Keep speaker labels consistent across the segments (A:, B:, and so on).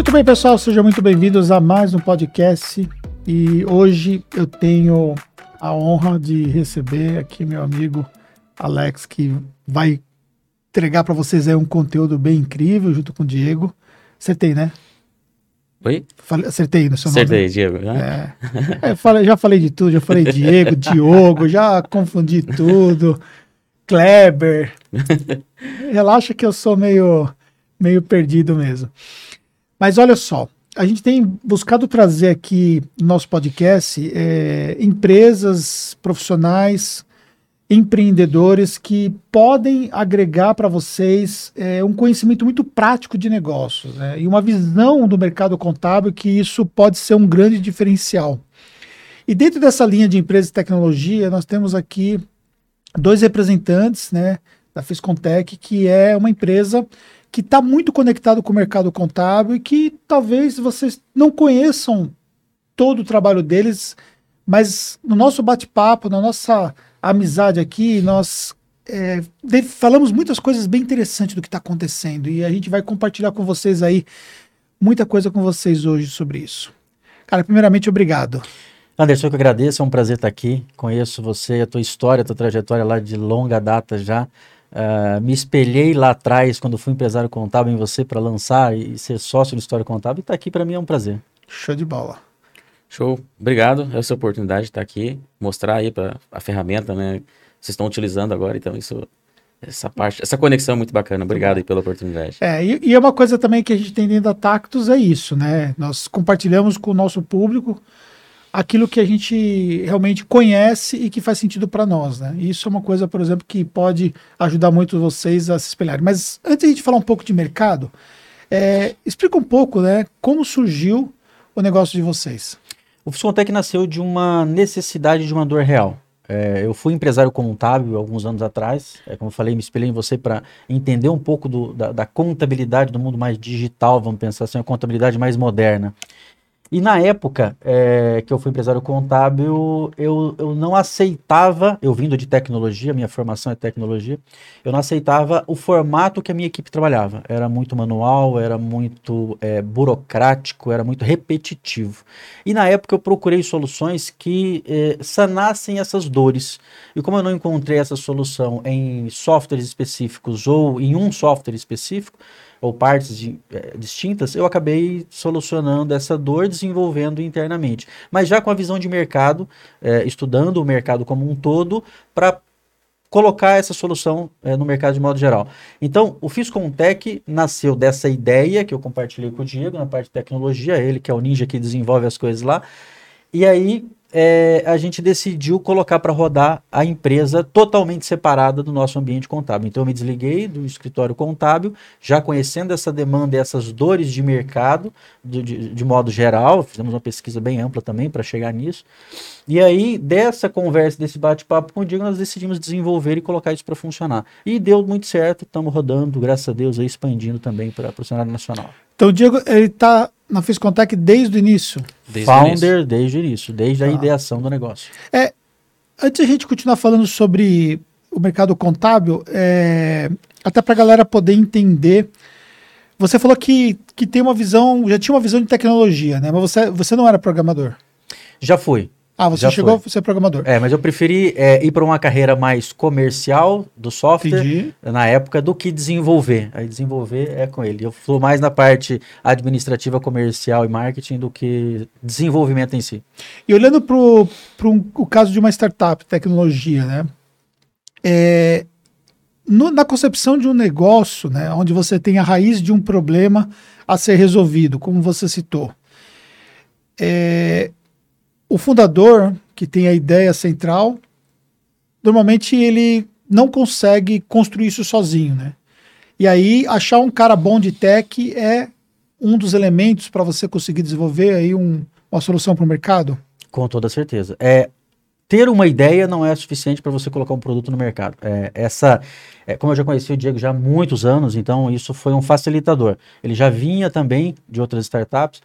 A: Muito bem, pessoal, sejam muito bem-vindos a mais um podcast. E hoje eu tenho a honra de receber aqui meu amigo Alex, que vai entregar para vocês aí um conteúdo bem incrível junto com o Diego. Acertei, né?
B: Oi?
A: Falei, acertei no seu
B: Acertei,
A: nome.
B: Diego. né?
A: É. É, falei- já falei de tudo, já falei Diego, Diogo, já confundi tudo. Kleber. Relaxa que eu sou meio, meio perdido mesmo. Mas olha só, a gente tem buscado trazer aqui no nosso podcast é, empresas, profissionais, empreendedores que podem agregar para vocês é, um conhecimento muito prático de negócios né, e uma visão do mercado contábil que isso pode ser um grande diferencial. E dentro dessa linha de empresas de tecnologia, nós temos aqui dois representantes né, da Fiscontec, que é uma empresa que está muito conectado com o mercado contábil e que talvez vocês não conheçam todo o trabalho deles, mas no nosso bate-papo, na nossa amizade aqui, nós é, falamos muitas coisas bem interessantes do que está acontecendo e a gente vai compartilhar com vocês aí muita coisa com vocês hoje sobre isso. Cara, primeiramente, obrigado.
C: Anderson, eu que agradeço, é um prazer estar aqui. Conheço você, a tua história, a tua trajetória lá de longa data já. Ah, me espelhei lá atrás, quando fui empresário contábil, em você para lançar e ser sócio do História Contábil. E estar aqui para mim é um prazer.
A: Show de bola.
B: Show. Obrigado. Essa oportunidade de estar aqui, mostrar aí para a ferramenta, né? que Vocês estão utilizando agora, então isso, essa parte, essa conexão é muito bacana. Obrigado aí pela oportunidade.
A: É, e, e é uma coisa também que a gente tem dentro da Tactus é isso, né? Nós compartilhamos com o nosso público aquilo que a gente realmente conhece e que faz sentido para nós, né? Isso é uma coisa, por exemplo, que pode ajudar muito vocês a se espelharem. Mas antes de a gente falar um pouco de mercado, é, explica um pouco, né? Como surgiu o negócio de vocês?
C: O Fiscontec nasceu de uma necessidade de uma dor real. É, eu fui empresário contábil alguns anos atrás, é, como eu falei, me espelhei em você para entender um pouco do- da, da contabilidade do mundo mais digital, vamos pensar assim, a contabilidade mais moderna. E na época é, que eu fui empresário contábil, eu, eu não aceitava, eu vindo de tecnologia, minha formação é tecnologia, eu não aceitava o formato que a minha equipe trabalhava. Era muito manual, era muito é, burocrático, era muito repetitivo. E na época eu procurei soluções que eh, sanassem essas dores. E como eu não encontrei essa solução em softwares específicos ou em um software específico, ou partes de- eh, distintas, eu acabei solucionando essa dor, desenvolvendo internamente. Mas já com a visão de mercado, eh, estudando o mercado como um todo, para colocar essa solução eh, no mercado de modo geral. Então, o Fiscontec nasceu dessa ideia que eu compartilhei com o Diego na parte de tecnologia, ele que é o ninja que desenvolve as coisas lá. E aí eh, a gente decidiu colocar para rodar a empresa totalmente separada do nosso ambiente contábil. Então eu me desliguei do escritório contábil, já conhecendo essa demanda e essas dores de mercado do- de, de modo geral. Fizemos uma pesquisa bem ampla também para chegar nisso. E aí, dessa conversa, desse bate-papo com o Diego, nós decidimos desenvolver e colocar isso para funcionar. E deu muito certo, estamos rodando, graças a Deus, aí, expandindo também para o cenário nacional.
A: Então, o Diego, ele está na Fiscontec desde o início.
B: Desde o
C: Founder
B: início.
C: desde o início, desde a
A: Tá.
C: ideação do negócio.
A: Antes de a gente continuar falando sobre o mercado contábil, é, até para a galera poder entender, você falou que, que tem uma visão, já tinha uma visão de tecnologia, né? Mas você, você não era programador.
C: Já fui.
A: Ah, você
C: Já
A: chegou
C: foi.
A: a ser programador.
C: É, mas eu preferi é, ir para uma carreira mais comercial do software
A: Entendi.
C: na época do que desenvolver. Aí desenvolver é com ele. Eu fui mais na parte administrativa, comercial e marketing do que desenvolvimento em si.
A: E olhando para um, o caso de uma startup, tecnologia, né? É, no- na concepção de um negócio, né, onde você tem a raiz de um problema a ser resolvido, como você citou, é, o fundador, que tem a ideia central, normalmente ele não consegue construir isso sozinho, né? E aí, achar um cara bom de tech é um dos elementos para você conseguir desenvolver aí um- uma solução para o mercado?
C: Com toda certeza. É, ter uma ideia não é suficiente para você colocar um produto no mercado. É, essa, é, como eu já conheci o Diego já há muitos anos, então isso foi um facilitador. Ele já vinha também de outras startups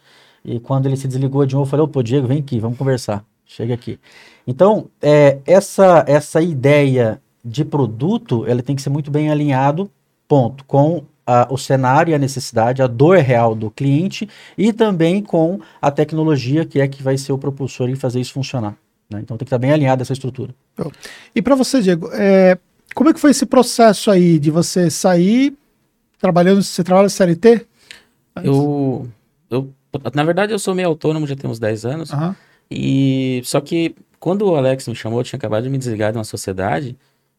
C: e quando ele se desligou de novo, eu falei, pô, Diego, vem aqui, vamos conversar. Chega aqui. Então, é, essa, essa ideia de produto, ela tem que ser muito bem alinhado, ponto, com a, o cenário e a necessidade, a dor real do cliente e também com a tecnologia que é que vai ser o propulsor em fazer isso funcionar. Né? Então tem que estar bem alinhado essa estrutura.
A: E para você, Diego, é, como é que foi esse processo aí de você sair trabalhando, você trabalha CLT?
B: Eu, eu, na verdade, eu sou meio autônomo, já tem uns 10 anos.
A: Aham.
B: E só que quando o Alex me chamou, eu tinha acabado de me desligar de uma sociedade.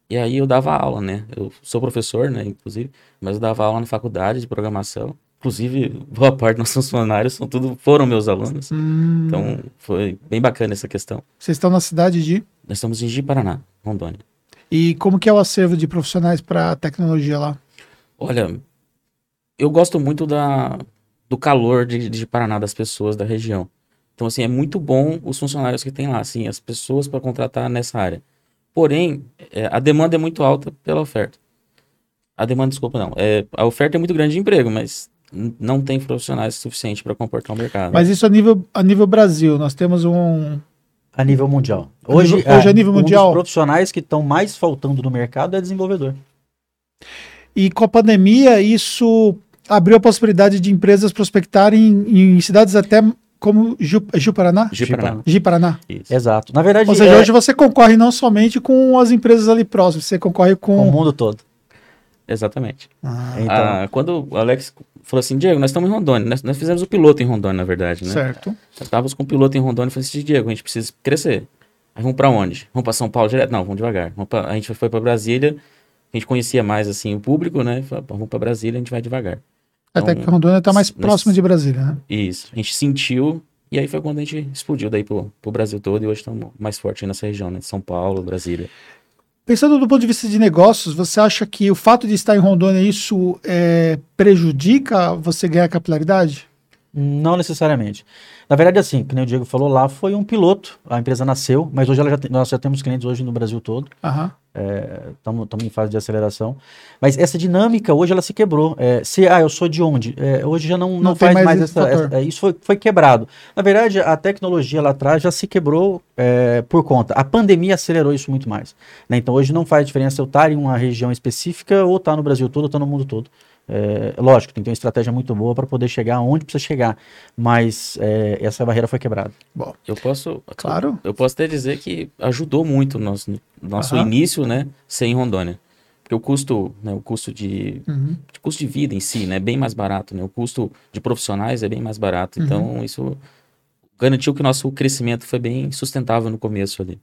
B: E aí eu dava aula, né? Eu sou professor, né, inclusive, mas eu dava aula na faculdade de programação. Inclusive, boa parte dos nossos funcionários são tudo, foram meus alunos.
A: Hum,
B: Então, foi bem bacana essa questão.
A: vocês estão na cidade de...
B: Nós estamos em Ji-Paraná, Rondônia.
A: E como que é o acervo de profissionais para tecnologia lá?
B: Olha, eu gosto muito da, do calor de, de Paraná, das pessoas da região. Então, assim, é muito bom os funcionários que tem lá, assim, as pessoas para contratar nessa área. Porém, é, a demanda é muito alta pela oferta. A demanda, desculpa, não. É, a oferta é muito grande de emprego, mas não tem profissionais suficientes para comportar o mercado.
A: Mas isso a nível, a nível Brasil, nós temos um...
C: A nível mundial.
A: A nível- hoje a nível
C: um
A: mundial-
C: dos profissionais que estão mais faltando no mercado é desenvolvedor.
A: E com a pandemia, isso abriu a possibilidade de empresas prospectarem em, em cidades até como Ju, é Ju-Paraná?
B: Ji-Paraná.
A: Ji-Paraná.
C: Exato. Na verdade,
A: Ou seja,
C: é
A: hoje você concorre não somente com as empresas ali próximas, você concorre
C: com o
A: com...
C: mundo todo.
B: Exatamente.
A: Ah,
C: Então,
B: Ah, quando o Alex falou assim, Diego, nós estamos em Rondônia. Nós, nós fizemos o piloto em Rondônia, na verdade, né?
A: certo.
B: Estávamos com o piloto em Rondônia e falei assim, Diego, a gente precisa crescer. Aí vamos pra onde? Vamos pra São Paulo direto? Não, vamos devagar. Vamos pra- a gente foi pra Brasília, a gente conhecia mais assim o público, né? Falei, "Pô, vamos pra Brasília, a gente vai devagar.
A: Até
B: Então,
A: que Rondônia está mais próximo de Brasília, né?
B: Isso. A gente sentiu e aí foi quando a gente explodiu daí pro, pro Brasil todo e hoje estamos mais forte nessa região, né? São Paulo, Brasília.
A: Pensando do ponto de vista de negócios, você acha que o fato de estar em Rondônia, isso é, prejudica você ganhar capilaridade?
C: Não necessariamente. Na verdade, assim, que nem o Diego falou lá, foi um piloto. A empresa nasceu, mas hoje ela já tem- nós já temos clientes hoje no Brasil todo. Estamos em fase de aceleração. Mas essa dinâmica hoje ela se quebrou. É, se, ah, eu sou de onde? É, hoje já não, não,
A: Não
C: faz
A: mais
C: mais, essa. essa- é, isso foi, foi quebrado. Na verdade, a tecnologia lá atrás já se quebrou é, por conta. A pandemia acelerou isso muito mais. né? Então hoje não faz diferença eu estar em uma região específica ou estar no Brasil todo ou estar no mundo todo. É, lógico, tem que ter uma estratégia muito boa para poder chegar onde precisa chegar. Mas é, essa barreira foi quebrada.
A: Bom,
B: Eu posso.
A: Claro.
B: Eu posso até dizer que ajudou muito o nosso, nosso
A: Aham.
B: início, né? Ser em Rondônia. Porque o custo, né? O custo de,
A: uhum.
B: de custo de vida em si, né? É bem mais barato, né? O custo de profissionais é bem mais barato.
A: Uhum.
B: Então, isso garantiu que o nosso crescimento foi bem sustentável no começo ali.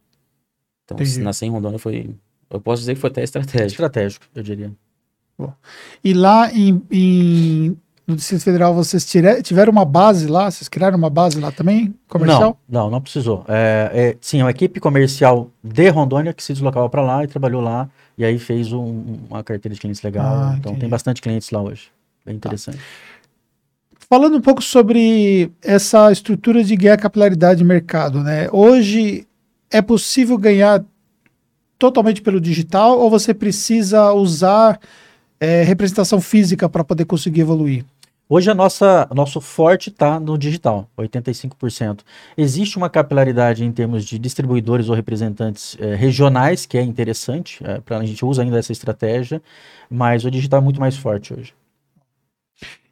B: Então,
A: Entendi.
B: nascer em Rondônia foi... Eu posso dizer que foi até estratégico.
C: Estratégico, eu diria.
A: E lá em, em- no Distrito Federal, vocês tiveram uma base lá? Vocês criaram uma base lá também? Comercial?
C: Não, não, não precisou. É, é, sim, é uma equipe comercial de Rondônia que se deslocava para lá e trabalhou lá. E aí fez um- uma carteira de clientes legal.
A: Ah,
C: então
A: entendi.
C: tem bastante clientes lá hoje. Bem interessante.
A: Falando um pouco sobre essa estrutura de ganhar capilaridade de mercado, né? Hoje é possível ganhar totalmente pelo digital ou você precisa usar é, representação física para poder conseguir evoluir?
C: Hoje a nossa nosso forte está no digital, 85%. Existe uma capilaridade em termos de distribuidores ou representantes eh, regionais, que é interessante, eh, pra, a gente usa ainda essa estratégia, mas o digital é muito mais forte hoje.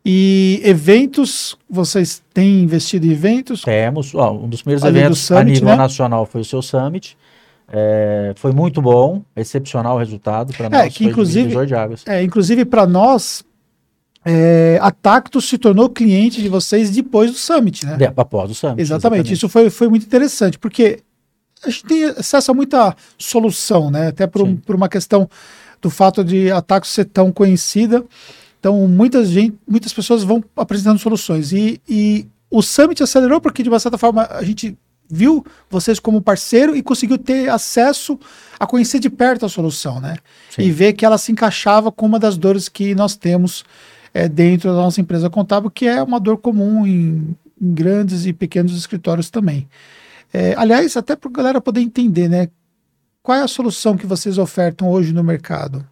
A: E eventos, vocês têm investido em eventos?
C: Temos, ó, um dos primeiros
A: Além do
C: eventos a
A: Summit,
C: nível
A: né?
C: nacional foi o seu Summit. É, foi muito bom, excepcional o resultado para nós.
A: É, que inclusive-. É, inclusive para nós, é, a Tacto se tornou cliente de vocês depois do Summit, né?
C: Após o Summit.
A: Exatamente. Isso foi, foi muito interessante, porque a gente tem acesso a muita solução, né? Até por, um- por uma questão do fato de a Tacto ser tão conhecida. Então, muitas, gente, muitas pessoas vão apresentando soluções. E, e o Summit acelerou porque, de uma certa forma, a gente viu vocês como parceiro e conseguiu ter acesso a conhecer de perto a solução, né?
C: Sim.
A: E ver que ela se encaixava com uma das dores que nós temos é, dentro da nossa empresa contábil, que é uma dor comum em, em grandes e pequenos escritórios também. É, aliás, até para a galera poder entender, né? Qual é a solução que vocês ofertam hoje no mercado?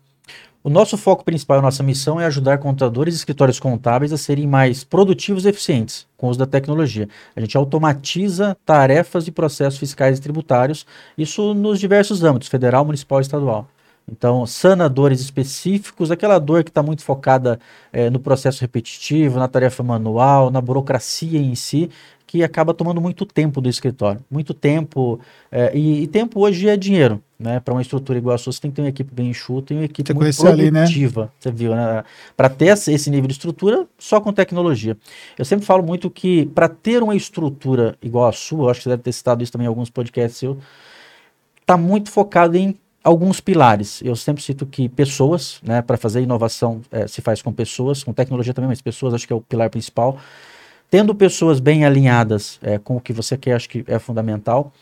C: O nosso foco principal, a nossa missão é ajudar contadores e escritórios contábeis a serem mais produtivos e eficientes com o uso da tecnologia. A gente automatiza tarefas e processos fiscais e tributários, isso nos diversos âmbitos, federal, municipal e estadual. Então, sanadores específicos, aquela dor que está muito focada é, no processo repetitivo, na tarefa manual, na burocracia em si, que acaba tomando muito tempo do escritório. Muito tempo. É, e, e, tempo hoje é dinheiro. Né? Para uma estrutura igual a sua, você tem que ter uma equipe bem enxuta e uma equipe
A: você
C: muito produtiva.
A: Ali, né?
C: Você viu, né? Para ter esse nível de estrutura, só com tecnologia. Eu sempre falo muito que para ter uma estrutura igual a sua, acho que você deve ter citado isso também em alguns podcasts seu, está muito focado em alguns pilares. Eu sempre cito que pessoas, né, para fazer inovação é, se faz com pessoas, com tecnologia também, mas pessoas acho que é o pilar principal. Tendo pessoas bem alinhadas é, com o que você quer, acho que é fundamental.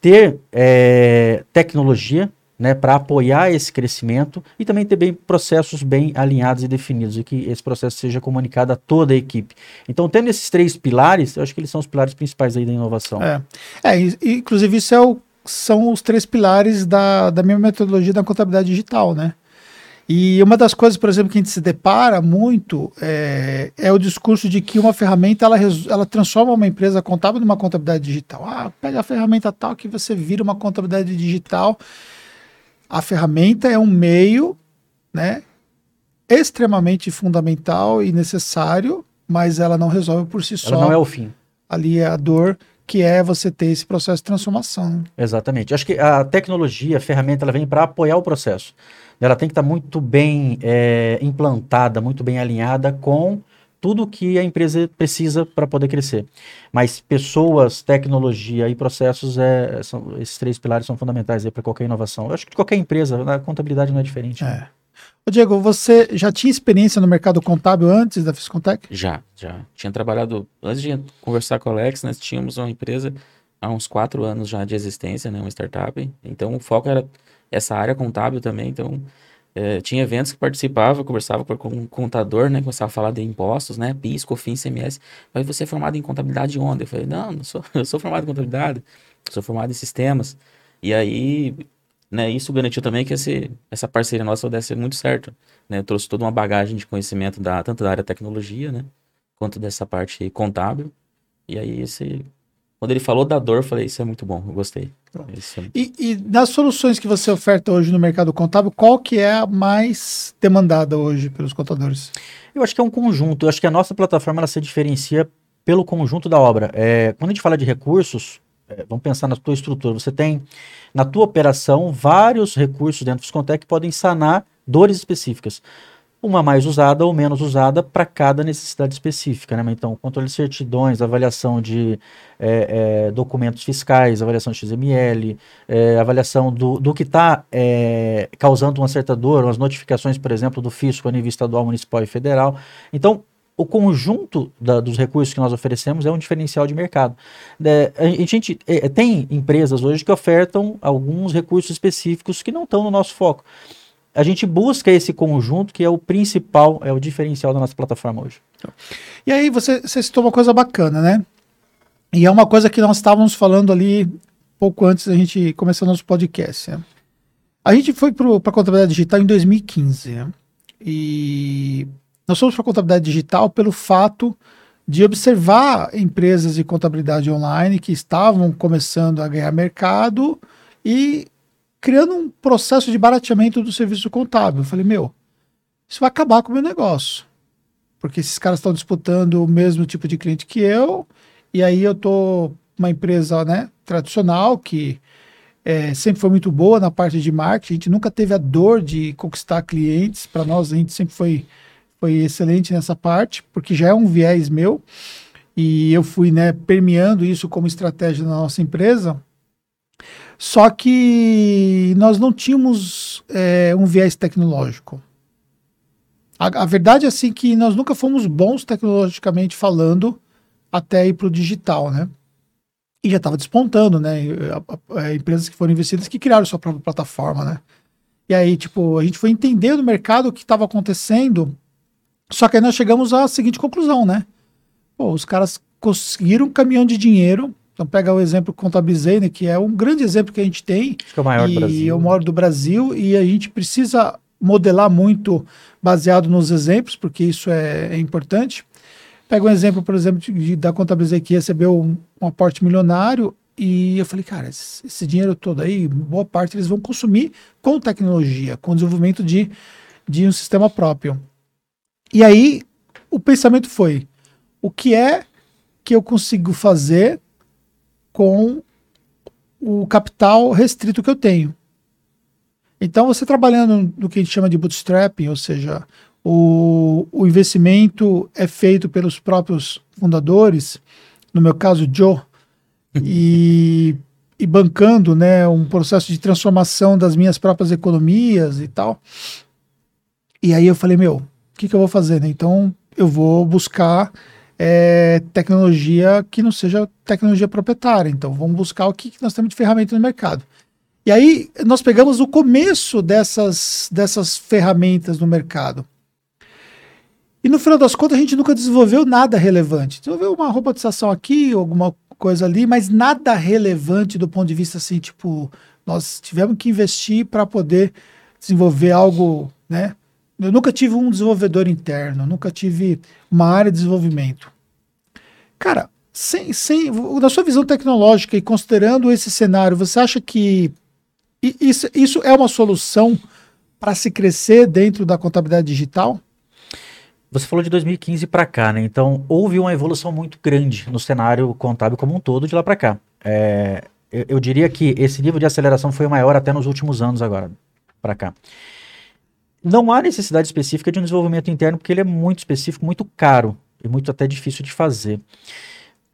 C: Ter é, tecnologia, né, para apoiar esse crescimento e também ter bem processos bem alinhados e definidos e que esse processo seja comunicado a toda a equipe. Então, tendo esses três pilares, eu acho que eles são os pilares principais aí da inovação.
A: É, é inclusive isso é o são os três pilares da, da minha metodologia da contabilidade digital, né? E uma das coisas, por exemplo, que a gente se depara muito é, é o discurso de que uma ferramenta ela, ela transforma uma empresa contábil numa contabilidade digital. Ah, pega a ferramenta tal que você vira uma contabilidade digital. A ferramenta é um meio, né, extremamente fundamental e necessário, mas ela não resolve por si
C: ela
A: só.
C: Ela não é o fim.
A: Ali é a dor que é você ter esse processo de transformação.
C: Exatamente. Acho que a tecnologia, a ferramenta, ela vem para apoiar o processo. Ela tem que estar tá muito bem é, implantada, muito bem alinhada com tudo que a empresa precisa para poder crescer. Mas pessoas, tecnologia e processos, é, são, esses três pilares são fundamentais para qualquer inovação. Eu acho que qualquer empresa, a contabilidade não é diferente.
A: Né? É. Diego, você já tinha experiência no mercado contábil antes da Fiscontec?
B: Já, já. Tinha trabalhado, antes de conversar com o Alex, nós tínhamos uma empresa há uns quatro anos já de existência, né, uma startup. Então o foco era essa área contábil também. Então é, tinha eventos que participava, conversava com um contador, né, começava a falar de impostos, né, PIS, COFINS, CMS. Mas você é formado em contabilidade onde? Eu falei, não, não sou, eu sou formado em contabilidade, sou formado em sistemas. E aí né, isso garantiu também que esse, essa parceria nossa desse muito certo. Né? Eu trouxe toda uma bagagem de conhecimento da, tanto da área tecnologia, né, quanto dessa parte contábil. E aí esse, quando ele falou da dor, eu falei, isso é muito bom, eu gostei.
A: É muito... E, e, das soluções que você oferta hoje no mercado contábil, qual que é a mais demandada hoje pelos contadores?
C: Eu acho que é um conjunto. Eu acho que a nossa plataforma ela se diferencia pelo conjunto da obra. É, quando a gente fala de recursos, vamos pensar na tua estrutura. Você tem na tua operação vários recursos dentro do Fiscontec que podem sanar dores específicas. Uma mais usada ou menos usada para cada necessidade específica. Né? Então, controle de certidões, avaliação de é, é, documentos fiscais, avaliação de XML, é, avaliação do, do que está é, causando uma certa dor, as notificações, por exemplo, do fisco a nível estadual, municipal e federal. Então, o conjunto da, dos recursos que nós oferecemos é um diferencial de mercado. É, a gente é, tem empresas hoje que ofertam alguns recursos específicos que não estão no nosso foco. A gente busca esse conjunto que é o principal, é o diferencial da nossa plataforma hoje.
A: E aí você, você citou uma coisa bacana, né? E é uma coisa que nós estávamos falando ali pouco antes da gente começar o nosso podcast. Né? A gente foi para a contabilidade digital em 2015. Né? E nós fomos para contabilidade digital pelo fato de observar empresas de contabilidade online que estavam começando a ganhar mercado e criando um processo de barateamento do serviço contábil. Eu falei, meu, isso vai acabar com o meu negócio. Porque esses caras estão disputando o mesmo tipo de cliente que eu, e aí eu tô uma empresa né, tradicional que é, sempre foi muito boa na parte de marketing, a gente nunca teve a dor de conquistar clientes, para nós a gente sempre foi foi excelente nessa parte, porque já é um viés meu, e eu fui né, permeando isso como estratégia na nossa empresa. Só que nós não tínhamos é, um viés tecnológico. A, a, verdade é assim que nós nunca fomos bons tecnologicamente falando até ir para o digital, né? E já estava despontando, né? A, a, empresas que foram investidas que criaram sua própria plataforma, né? E aí, tipo, a gente foi entender no mercado o que estava acontecendo só que aí nós chegamos à seguinte conclusão, né? Pô, os caras conseguiram um caminhão de dinheiro. Então pega o exemplo contabilizei, né, que é um grande exemplo que a gente tem.
C: Acho que é o maior
A: e
C: do Brasil.
A: é o maior do Brasil e a gente precisa modelar muito baseado nos exemplos, porque isso é, é importante. Pega um exemplo, por exemplo, de, da Contabilizei que recebeu um, um aporte milionário E eu falei, cara, esse, esse, dinheiro todo aí, boa parte eles vão consumir com tecnologia, com desenvolvimento de, de um sistema próprio. E aí o pensamento foi: o que é que eu consigo fazer com o capital restrito que eu tenho? Então, você trabalhando no que a gente chama de bootstrapping, ou seja, o, o investimento é feito pelos próprios fundadores, no meu caso, Joe, e, e bancando né, um processo de transformação das minhas próprias economias e tal. E aí eu falei, meu, o que, que eu vou fazer? Né? Então, eu vou buscar é, tecnologia que não seja tecnologia proprietária. Então, vamos buscar o que, que nós temos de ferramenta no mercado. E aí, nós pegamos o começo dessas, dessas ferramentas no mercado. E no final das contas, a gente nunca desenvolveu nada relevante. Desenvolveu uma robotização aqui, alguma coisa ali, mas nada relevante do ponto de vista assim, tipo, nós tivemos que investir para poder desenvolver algo, né? Eu nunca tive um desenvolvedor interno, nunca tive uma área de desenvolvimento. Cara, sem, sem, na sua visão tecnológica e considerando esse cenário, você acha que isso, isso é uma solução para se crescer dentro da contabilidade digital?
C: Você falou de 2015 para cá, né? Então houve uma evolução muito grande no cenário contábil como um todo de lá para cá. É, eu, eu, diria que esse nível de aceleração foi maior até nos últimos anos agora para cá. Não há necessidade específica de um desenvolvimento interno porque ele é muito específico, muito caro e muito até difícil de fazer.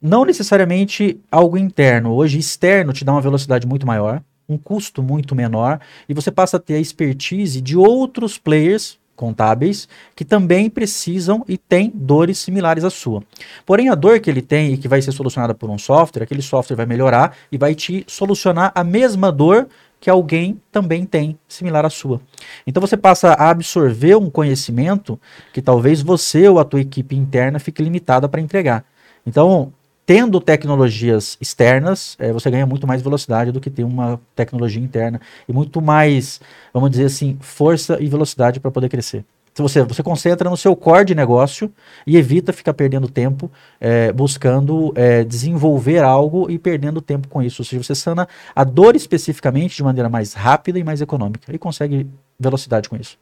C: Não necessariamente algo interno. Hoje externo te dá uma velocidade muito maior, um custo muito menor e você passa a ter a expertise de outros players contábeis que também precisam e têm dores similares à sua. Porém, a dor que ele tem e que vai ser solucionada por um software, aquele software vai melhorar e vai te solucionar a mesma dor que alguém também tem similar à sua. Então você passa a absorver um conhecimento que talvez você ou a tua equipe interna fique limitada para entregar. Então, tendo tecnologias externas, é, você ganha muito mais velocidade do que ter uma tecnologia interna e muito mais, vamos dizer assim, força e velocidade para poder crescer. Se você, você concentra no seu core de negócio e evita ficar perdendo tempo é, buscando é, desenvolver algo e perdendo tempo com isso. Ou seja, você sana a dor especificamente de maneira mais rápida e mais econômica e consegue velocidade com isso.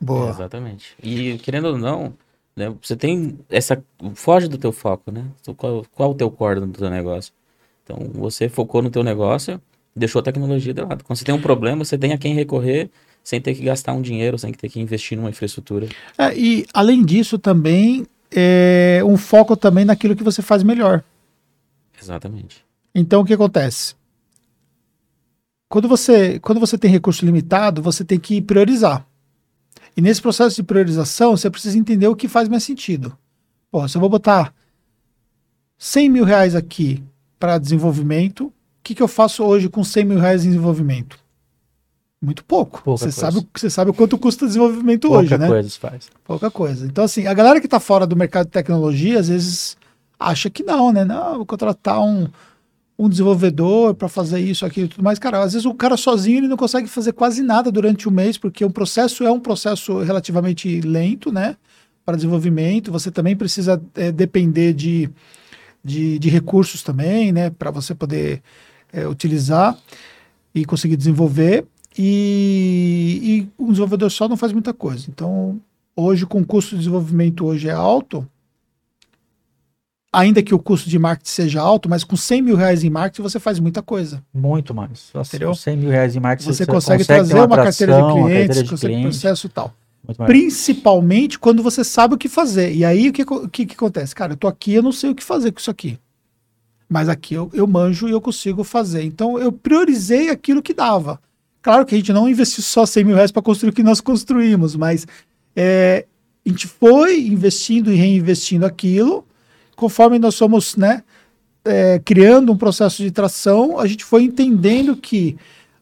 B: Boa. exatamente. E querendo ou não, né? Você tem essa. Foge do teu foco, né? Qual, qual o teu core do teu negócio? Então, você focou no teu negócio, deixou a tecnologia de lado. Quando você tem um problema, você tem a quem recorrer sem ter que gastar um dinheiro, sem ter que investir numa infraestrutura.
A: É, e, além disso, também, é um foco também naquilo que você faz melhor.
B: Exatamente.
A: Então, o que acontece? Quando você, quando você tem recurso limitado, você tem que priorizar. E nesse processo de priorização, você precisa entender o que faz mais sentido. Pô, se eu vou botar 100 mil reais aqui para desenvolvimento, o que, que eu faço hoje com 100 mil reais em desenvolvimento? Muito pouco. você sabe, você sabe o quanto custa desenvolvimento Pouca hoje, né?
C: Pouca coisa faz.
A: Pouca coisa. Então, assim, a galera que está fora do mercado de tecnologia, às vezes acha que não, né? Não, vou contratar um, um desenvolvedor para fazer isso, aquilo e tudo mais. Cara, às vezes o cara sozinho ele não consegue fazer quase nada durante o mês, porque o processo é um processo relativamente lento, né? Para desenvolvimento. Você também precisa é, depender de, de, de, recursos também, né? Para você poder é, utilizar e conseguir desenvolver. E, e um desenvolvedor só não faz muita coisa. Então, hoje, com o custo de desenvolvimento hoje é alto, ainda que o custo de marketing seja alto, mas com 100 mil reais em marketing você faz muita coisa.
C: Muito mais. Entendeu? Com 100 mil reais em marketing
A: você, você consegue, consegue trazer uma, uma carteira de clientes, carteira de consegue cliente. processo e tal. Principalmente quando você sabe o que fazer. E aí o que, que, que, acontece? Cara, eu tô aqui, eu não sei o que fazer com isso aqui. Mas aqui eu, eu manjo e eu consigo fazer. Então eu priorizei aquilo que dava. Claro que a gente não investiu só 100 mil reais para construir o que nós construímos, mas é, a gente foi investindo e reinvestindo aquilo conforme nós somos, né, é, criando um processo de tração, a gente foi entendendo que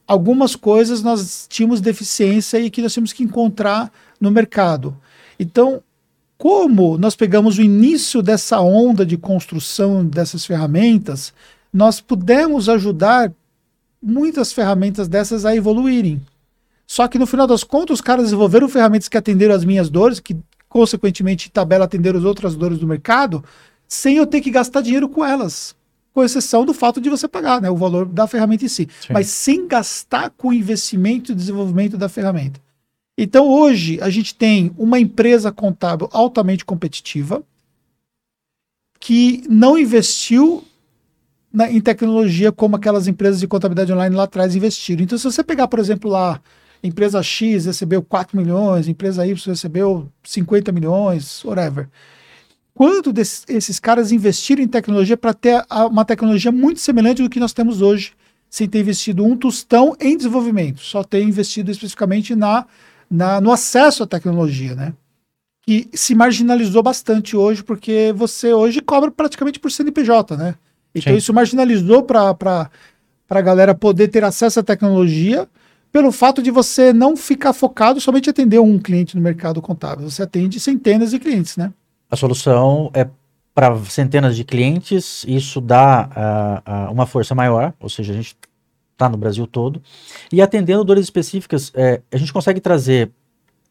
A: algumas coisas nós tínhamos deficiência e que nós tínhamos que encontrar no mercado. Então, como nós pegamos o início dessa onda de construção dessas ferramentas, nós pudemos ajudar muitas ferramentas dessas a evoluírem. Só que no final das contas, os caras desenvolveram ferramentas que atenderam as minhas dores, que consequentemente tabela atenderam as outras dores do mercado, sem eu ter que gastar dinheiro com elas. com exceção do fato de você pagar né, o valor da ferramenta em si,
C: Sim.
A: mas sem gastar com o investimento e desenvolvimento da ferramenta. Então, hoje, a gente tem uma empresa contábil altamente competitiva que não investiu na- em tecnologia como aquelas empresas de contabilidade online lá atrás investiram. Então, se você pegar, por exemplo, lá, empresa X recebeu 4 milhões, empresa Y recebeu 50 milhões, whatever. Quanto desses esses caras investiram em tecnologia para ter a- uma tecnologia muito semelhante do que nós temos hoje, sem ter investido um tostão em desenvolvimento, só ter investido especificamente na, na- no acesso à tecnologia, né? Que se marginalizou bastante hoje, porque você hoje cobra praticamente por CNPJ, né? Então
C: Sim.
A: isso marginalizou para a galera poder ter acesso à tecnologia pelo fato de você não ficar focado somente em atender um cliente no mercado contábil. Você atende centenas de clientes, né?
C: A solução é para centenas de clientes, isso dá ah, ah, uma força maior, ou seja, a gente está no Brasil todo. E atendendo dores específicas, eh, a gente consegue trazer,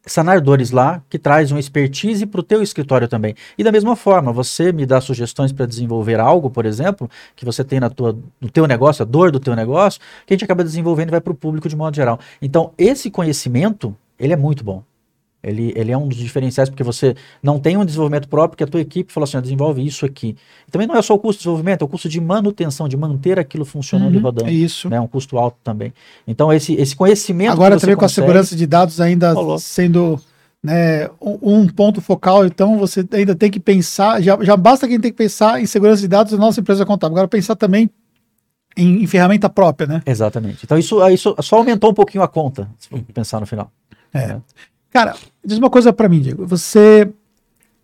C: sanar dores lá, que traz uma expertise para o teu escritório também. E da mesma forma, você me dá sugestões para desenvolver algo, por exemplo, que você tem na tua, no teu negócio, a dor do teu negócio, que a gente acaba desenvolvendo e vai para o público de modo geral. Então, esse conhecimento, ele é muito bom. Ele, ele é um dos diferenciais, porque você não tem um desenvolvimento próprio, que a tua equipe fala assim, ó, desenvolve isso aqui. E também não é só o custo de desenvolvimento, é o custo de manutenção, de manter aquilo funcionando e
A: Uhum,
C: rodando.
A: É isso.
C: né? Um custo alto também. Então, esse, esse conhecimento.
A: Agora também com a
C: consegue-
A: segurança de dados ainda
C: Falou.
A: sendo né, um, um ponto focal, então você ainda tem que pensar, já, já basta quem tem que pensar em segurança de dados da nossa empresa contábil, agora pensar também em, em ferramenta própria, né?
C: Exatamente. Então, isso, isso só aumentou um pouquinho a conta, se pensar no final.
A: É. Cara, diz uma coisa pra mim, Diego. Você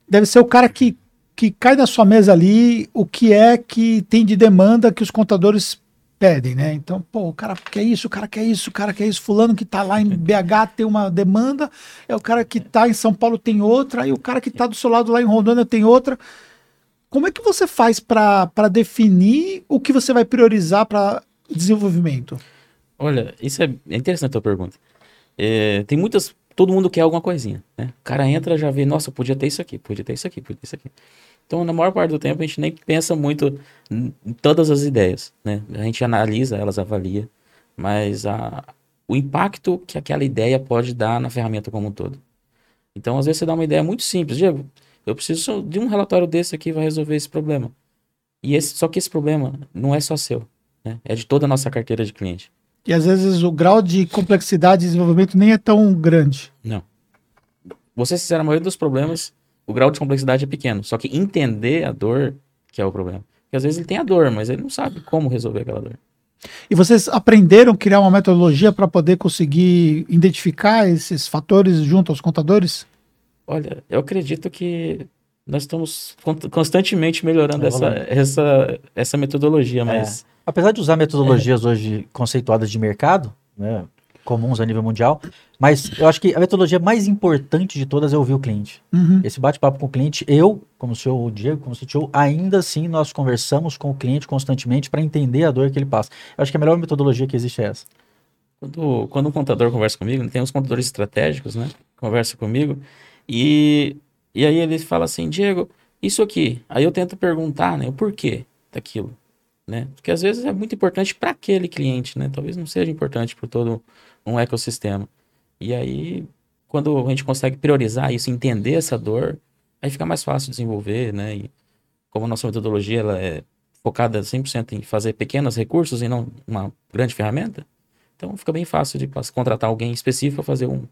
A: deve ser o cara que, que cai na sua mesa ali o que é que tem de demanda que os contadores pedem, né? Então, pô, o cara quer isso, o cara quer isso, o cara quer isso. Fulano que tá lá em BH tem uma demanda, é o cara que tá em São Paulo tem outra, e o cara que tá do seu lado lá em Rondônia tem outra. Como é que você faz para definir o que você vai priorizar para desenvolvimento?
B: Olha, isso é, é interessante a tua pergunta. É, tem muitas. Todo mundo quer alguma coisinha, né? O cara entra já vê, nossa, podia ter isso aqui, podia ter isso aqui, podia ter isso aqui. Então, na maior parte do tempo, a gente nem pensa muito em todas as ideias, né? A gente analisa, elas avalia, mas a, o impacto que aquela ideia pode dar na ferramenta como um todo. Então, às vezes, você dá uma ideia muito simples. Diego, eu preciso de um relatório desse aqui vai resolver esse problema. E esse, só que esse problema não é só seu, né? É de toda a nossa carteira de cliente.
A: E às vezes o grau de complexidade de desenvolvimento nem é tão grande.
B: Não. Ser sincero, a maioria dos problemas, o grau de complexidade é pequeno. Só que entender a dor que é o problema. Porque às vezes ele tem a dor, mas ele não sabe como resolver aquela dor.
A: E vocês aprenderam a criar uma metodologia para poder conseguir identificar esses fatores junto aos contadores?
B: Olha, eu acredito que nós estamos con- constantemente melhorando essa,
C: Evoluindo.
B: essa, essa metodologia, mas
C: Apesar de usar metodologias hoje conceituadas de mercado, né, comuns a nível mundial, mas eu acho que a metodologia mais importante de todas é ouvir o cliente.
A: Uhum.
C: Esse bate-papo com o cliente, eu, como o Diego, como CTO, ainda assim nós conversamos com o cliente constantemente para entender a dor que ele passa. Eu acho que a melhor metodologia que existe é essa.
B: Quando, quando um contador conversa comigo, tem uns contadores estratégicos, né? Conversa comigo. E, e aí ele fala assim, Diego, isso aqui. Aí eu tento perguntar, né? O porquê daquilo, né? Porque às vezes é muito importante para aquele cliente, né? Talvez não seja importante para todo um ecossistema. E aí, quando a gente consegue priorizar isso, entender essa dor, aí fica mais fácil desenvolver, né? E como a nossa metodologia ela é focada 100% em fazer pequenos recursos e não uma grande ferramenta, então fica bem fácil de contratar alguém específico para fazer um,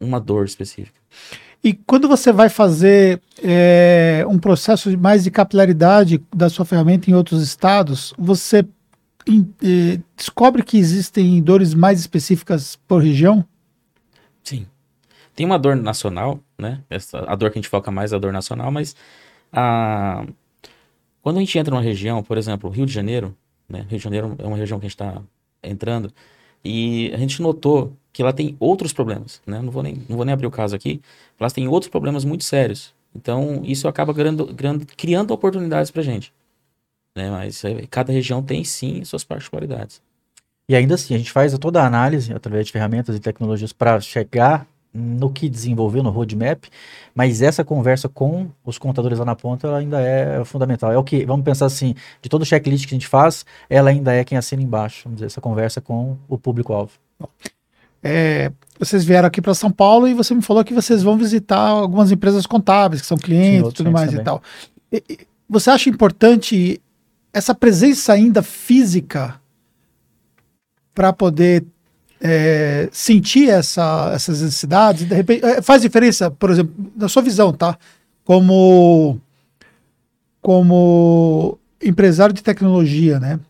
B: uma dor específica.
A: E quando você vai fazer é, um processo mais de capilaridade da sua ferramenta em outros estados, você em- eh, descobre que existem dores mais específicas por região?
B: Sim. Tem uma dor nacional, né? Essa, a dor que a gente foca mais é a dor nacional, mas a... quando a gente entra numa região, por exemplo, Rio de Janeiro, né? Rio de Janeiro é uma região que a gente está entrando, e a gente notou que ela tem outros problemas, né? Não vou nem, não vou nem abrir o caso aqui, elas têm outros problemas muito sérios. Então, isso acaba criando, criando, criando oportunidades pra gente. Né? Mas é, cada região tem sim suas particularidades.
C: E ainda assim, a gente faz toda a análise através de ferramentas e tecnologias para chegar no que desenvolveu no roadmap, mas essa conversa com os contadores lá na ponta ela ainda é fundamental. É o que, vamos pensar assim, de todo o checklist que a gente faz, ela ainda é quem assina embaixo, vamos dizer, essa conversa com o público-alvo.
A: É, vocês vieram aqui para São Paulo e você me falou que vocês vão visitar algumas empresas contábeis, que são clientes e tudo mais também. e tal. E, e, você acha importante essa presença ainda física para poder é, sentir essa, essas necessidades, de repente, é, faz diferença, por exemplo, na sua visão, tá? Como, como empresário de tecnologia, né?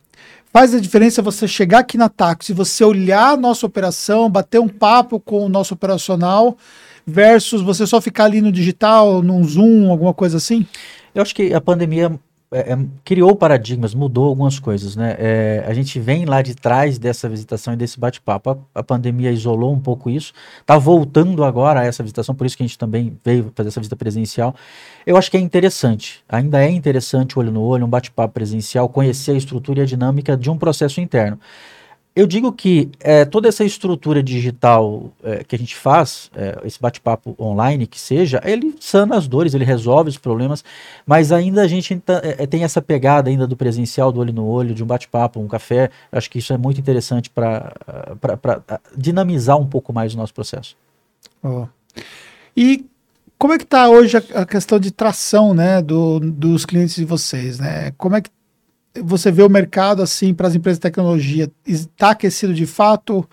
A: Faz a diferença você chegar aqui na Táxi, você olhar a nossa operação, bater um papo com o nosso operacional, versus você só ficar ali no digital, num Zoom, alguma coisa assim?
C: Eu acho que a pandemia é, é, criou paradigmas, mudou algumas coisas, né? É, a gente vem lá de trás dessa visitação e desse bate-papo. A, a, pandemia isolou um pouco isso, está voltando agora a essa visitação, por isso que a gente também veio fazer essa visita presencial. Eu acho que é interessante, ainda é interessante olho no olho, um bate-papo presencial, conhecer a estrutura e a dinâmica de um processo interno. Eu digo que é, toda essa estrutura digital é, que a gente faz, é, esse bate-papo online que seja, ele sana as dores, ele resolve os problemas, mas ainda a gente tá, tem essa pegada ainda do presencial, do olho no olho, de um bate-papo, um café. Acho que isso é muito interessante para dinamizar um pouco mais o nosso processo.
A: Oh. E como é que está hoje a, a, questão de tração né, do, dos clientes de vocês? Né? Como é que você vê o mercado assim para as empresas de tecnologia está aquecido de fato?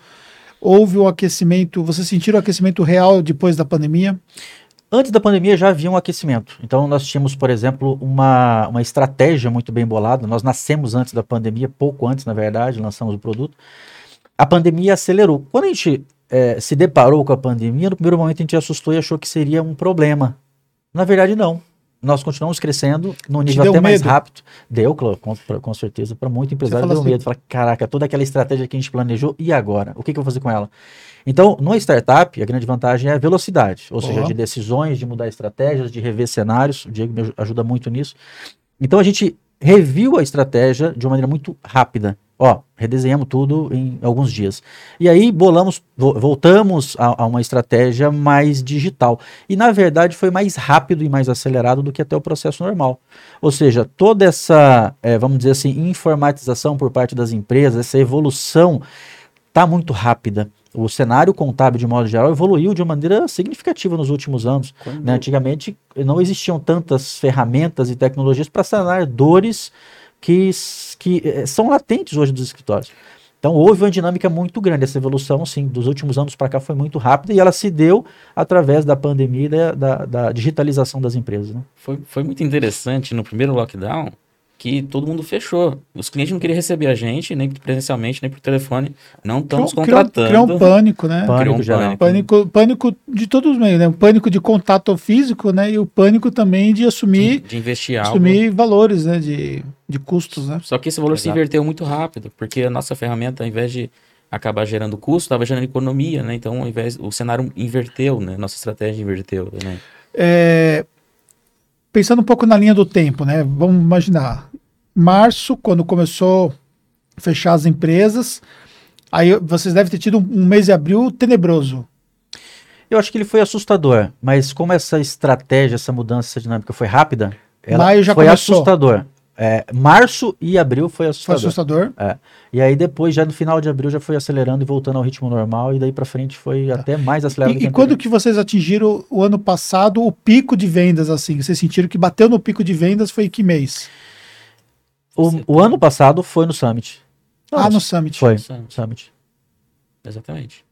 A: Houve um aquecimento? Você sentiu o aquecimento real depois da pandemia?
C: Antes da pandemia já havia um aquecimento. Então nós tínhamos, por exemplo, uma, uma estratégia muito bem bolada. Nós nascemos antes da pandemia, pouco antes, na verdade, lançamos o produto. A pandemia acelerou. Quando a gente é, se deparou com a pandemia, no primeiro momento a gente assustou e achou que seria um problema. Na verdade, não nós continuamos crescendo num nível até medo? mais rápido. Deu, com, com certeza, para muito empresário deu assim, medo. Falar, caraca, toda aquela estratégia que a gente planejou, e agora? O que, que eu vou fazer com ela? Então, numa startup, a grande vantagem é a velocidade, ou uhum. seja, de decisões, de mudar estratégias, de rever cenários. O Diego me ajuda muito nisso. Então, a gente reviu a estratégia de uma maneira muito rápida. Ó, redesenhamos tudo em alguns dias. E aí bolamos, voltamos a, a, uma estratégia mais digital. E na verdade foi mais rápido e mais acelerado do que até o processo normal. Ou seja, toda essa, é, vamos dizer assim, informatização por parte das empresas, essa evolução está muito rápida. O cenário contábil, de modo geral, evoluiu de uma maneira significativa nos últimos anos. Né? Antigamente não existiam tantas ferramentas e tecnologias para sanar dores que, que eh, são latentes hoje dos escritórios. Então houve uma dinâmica muito grande, essa evolução, sim, dos últimos anos para cá foi muito rápida e ela se deu através da pandemia da, da, da digitalização das empresas. Né?
B: Foi, foi muito interessante no primeiro lockdown, que todo mundo fechou. Os clientes não queriam receber a gente, nem presencialmente, nem por telefone. Não estamos contratando.
A: Criou um pânico, né?
C: Pânico,
A: um
C: pânico.
A: pânico. Pânico de todos os meios, né? O pânico de contato físico, né? E o pânico também de assumir...
B: De, de investir
A: assumir
B: algo.
A: valores, né? De, de custos, né?
B: Só que esse valor Exato. se inverteu muito rápido, porque a nossa ferramenta, ao invés de acabar gerando custo, estava gerando economia, né? Então, ao invés, o cenário inverteu, né? Nossa estratégia inverteu, né?
A: É, pensando um pouco na linha do tempo, né? Vamos imaginar. Março, quando começou a fechar as empresas, aí vocês devem ter tido um, mês de abril tenebroso.
C: Eu acho que ele foi assustador, mas como essa estratégia, essa mudança, essa dinâmica foi rápida, ela Maio já foi começou. assustador. É, março e abril foi assustador.
A: Foi assustador.
C: É. E aí depois, já no final de abril, já foi acelerando e voltando ao ritmo normal, e daí para frente foi tá. até mais acelerado.
A: E, e quando que vocês atingiram o ano passado o pico de vendas, assim? Vocês sentiram que bateu no pico de vendas, foi que mês?
C: O, o ano passado foi no Summit.
A: Nossa, ah, no Summit.
C: Foi, Summit. Summit.
B: Exatamente.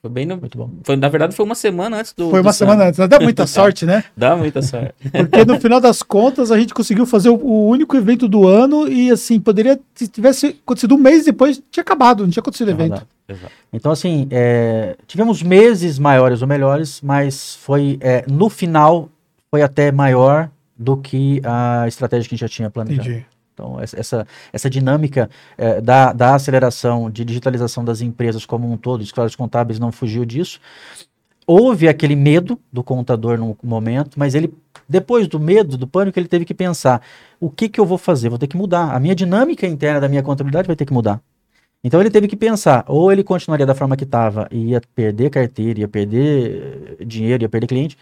B: Foi bem no... Muito bom. Foi, na verdade, foi uma semana antes do.
A: Foi uma
B: do
A: semana antes. Dá muita sorte, né?
B: Dá muita sorte.
A: Porque no final das contas, a gente conseguiu fazer o, o, único evento do ano e, assim, poderia, se tivesse acontecido um mês depois, tinha acabado, não tinha acontecido o evento.
C: Exato. Então, assim, é, tivemos meses maiores ou melhores, mas foi, é, no final, foi até maior do que a estratégia que a gente já tinha planejado. Entendi. Então, essa, essa dinâmica é, da, da aceleração de digitalização das empresas como um todo, os escritórios contábeis não fugiu disso. Houve aquele medo do contador no momento, mas ele, depois do medo, do pânico, ele teve que pensar: o que, que eu vou fazer? Vou ter que mudar. A minha dinâmica interna da minha contabilidade vai ter que mudar. Então ele teve que pensar, ou ele continuaria da forma que estava e ia perder carteira, ia perder eh, dinheiro, ia perder cliente,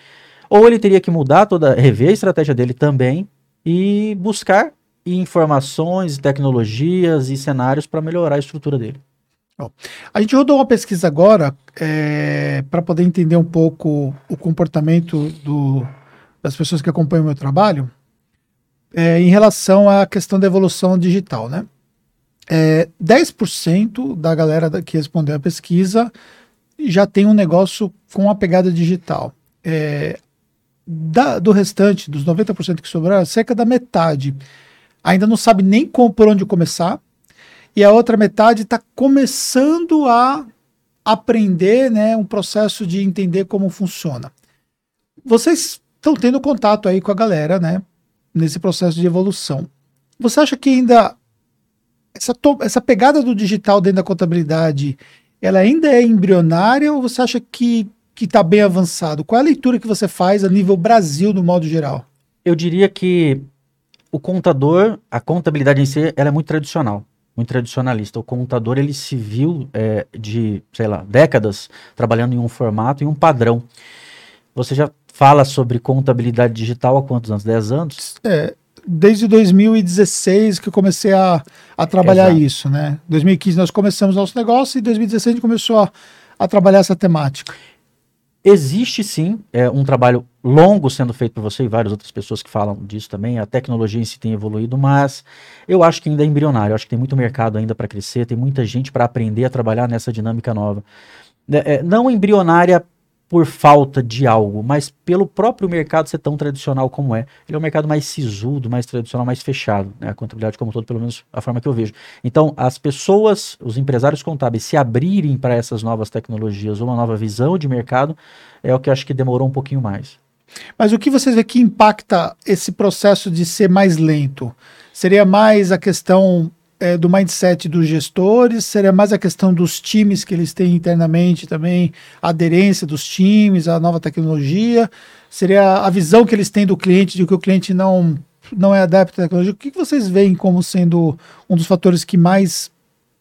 C: ou ele teria que mudar toda, rever a estratégia dele também e buscar informações, tecnologias e cenários para melhorar a estrutura dele.
A: Bom, a gente rodou uma pesquisa agora é, para poder entender um pouco o comportamento do, das pessoas que acompanham o meu trabalho é, em relação à questão da evolução digital, né? É, 10% da galera que respondeu a pesquisa já tem um negócio com a pegada digital. É, da, do restante, dos 90% que sobraram, cerca da metade ainda não sabe nem como, por onde começar, e a outra metade está começando a aprender né, um processo de entender como funciona. Vocês estão tendo contato aí com a galera, né? Nesse processo de evolução. Você acha que ainda essa, essa pegada do digital dentro da contabilidade, ela ainda é embrionária ou você acha que que está bem avançado? Qual é a leitura que você faz a nível Brasil, no modo geral?
C: Eu diria que o contador, a contabilidade em si, ela é muito tradicional, muito tradicionalista. O contador, ele se viu é, de, sei lá, décadas trabalhando em um formato e um padrão. Você já fala sobre contabilidade digital há quantos anos? 10 anos?
A: É, desde 2016 que eu comecei a, a trabalhar Exato. isso, né? 2015 nós começamos nosso negócio e 2016 a gente começou a, a trabalhar essa temática.
C: Existe sim é, um trabalho longo sendo feito por você e várias outras pessoas que falam disso também. A tecnologia em si tem evoluído, mas eu acho que ainda é embrionário. Eu acho que tem muito mercado ainda para crescer, tem muita gente para aprender a trabalhar nessa dinâmica nova. É, é, não embrionária por falta de algo, mas pelo próprio mercado ser tão tradicional como é. Ele é um mercado mais sisudo, mais tradicional, mais fechado, né? a contabilidade como um todo, pelo menos a forma que eu vejo. Então, as pessoas, os empresários contábeis, se abrirem para essas novas tecnologias, uma nova visão de mercado, é o que eu acho que demorou um pouquinho mais.
A: Mas o que vocês vê que impacta esse processo de ser mais lento? Seria mais a questão é, do mindset dos gestores? Seria mais a questão dos times que eles têm internamente também, a aderência dos times, a nova tecnologia? Seria a visão que eles têm do cliente, de que o cliente não, não é adepto à tecnologia? O que, vocês veem como sendo um dos fatores que mais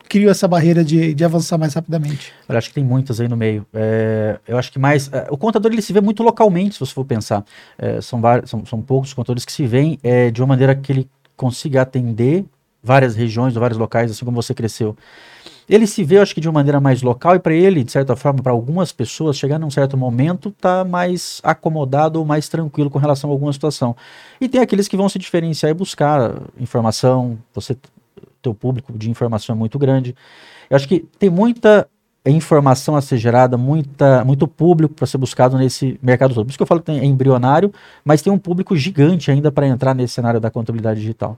A: criou essa barreira de, de avançar mais rapidamente?
C: Eu acho que tem muitas aí no meio. É, eu acho que mais. É, o contador ele se vê muito localmente, se você for pensar. É, são, vários, são, são poucos contadores que se veem é, de uma maneira que ele consiga atender várias regiões, vários locais, assim como você cresceu. Ele se vê, acho que de uma maneira mais local, e para ele, de certa forma, para algumas pessoas, chegar num certo momento, tá mais acomodado ou mais tranquilo com relação a alguma situação. E tem aqueles que vão se diferenciar e buscar informação, você, teu público de informação é muito grande. Eu acho que tem muita informação a ser gerada, muita, muito público para ser buscado nesse mercado todo. Por isso que eu falo que é embrionário, mas tem um público gigante ainda para entrar nesse cenário da contabilidade digital.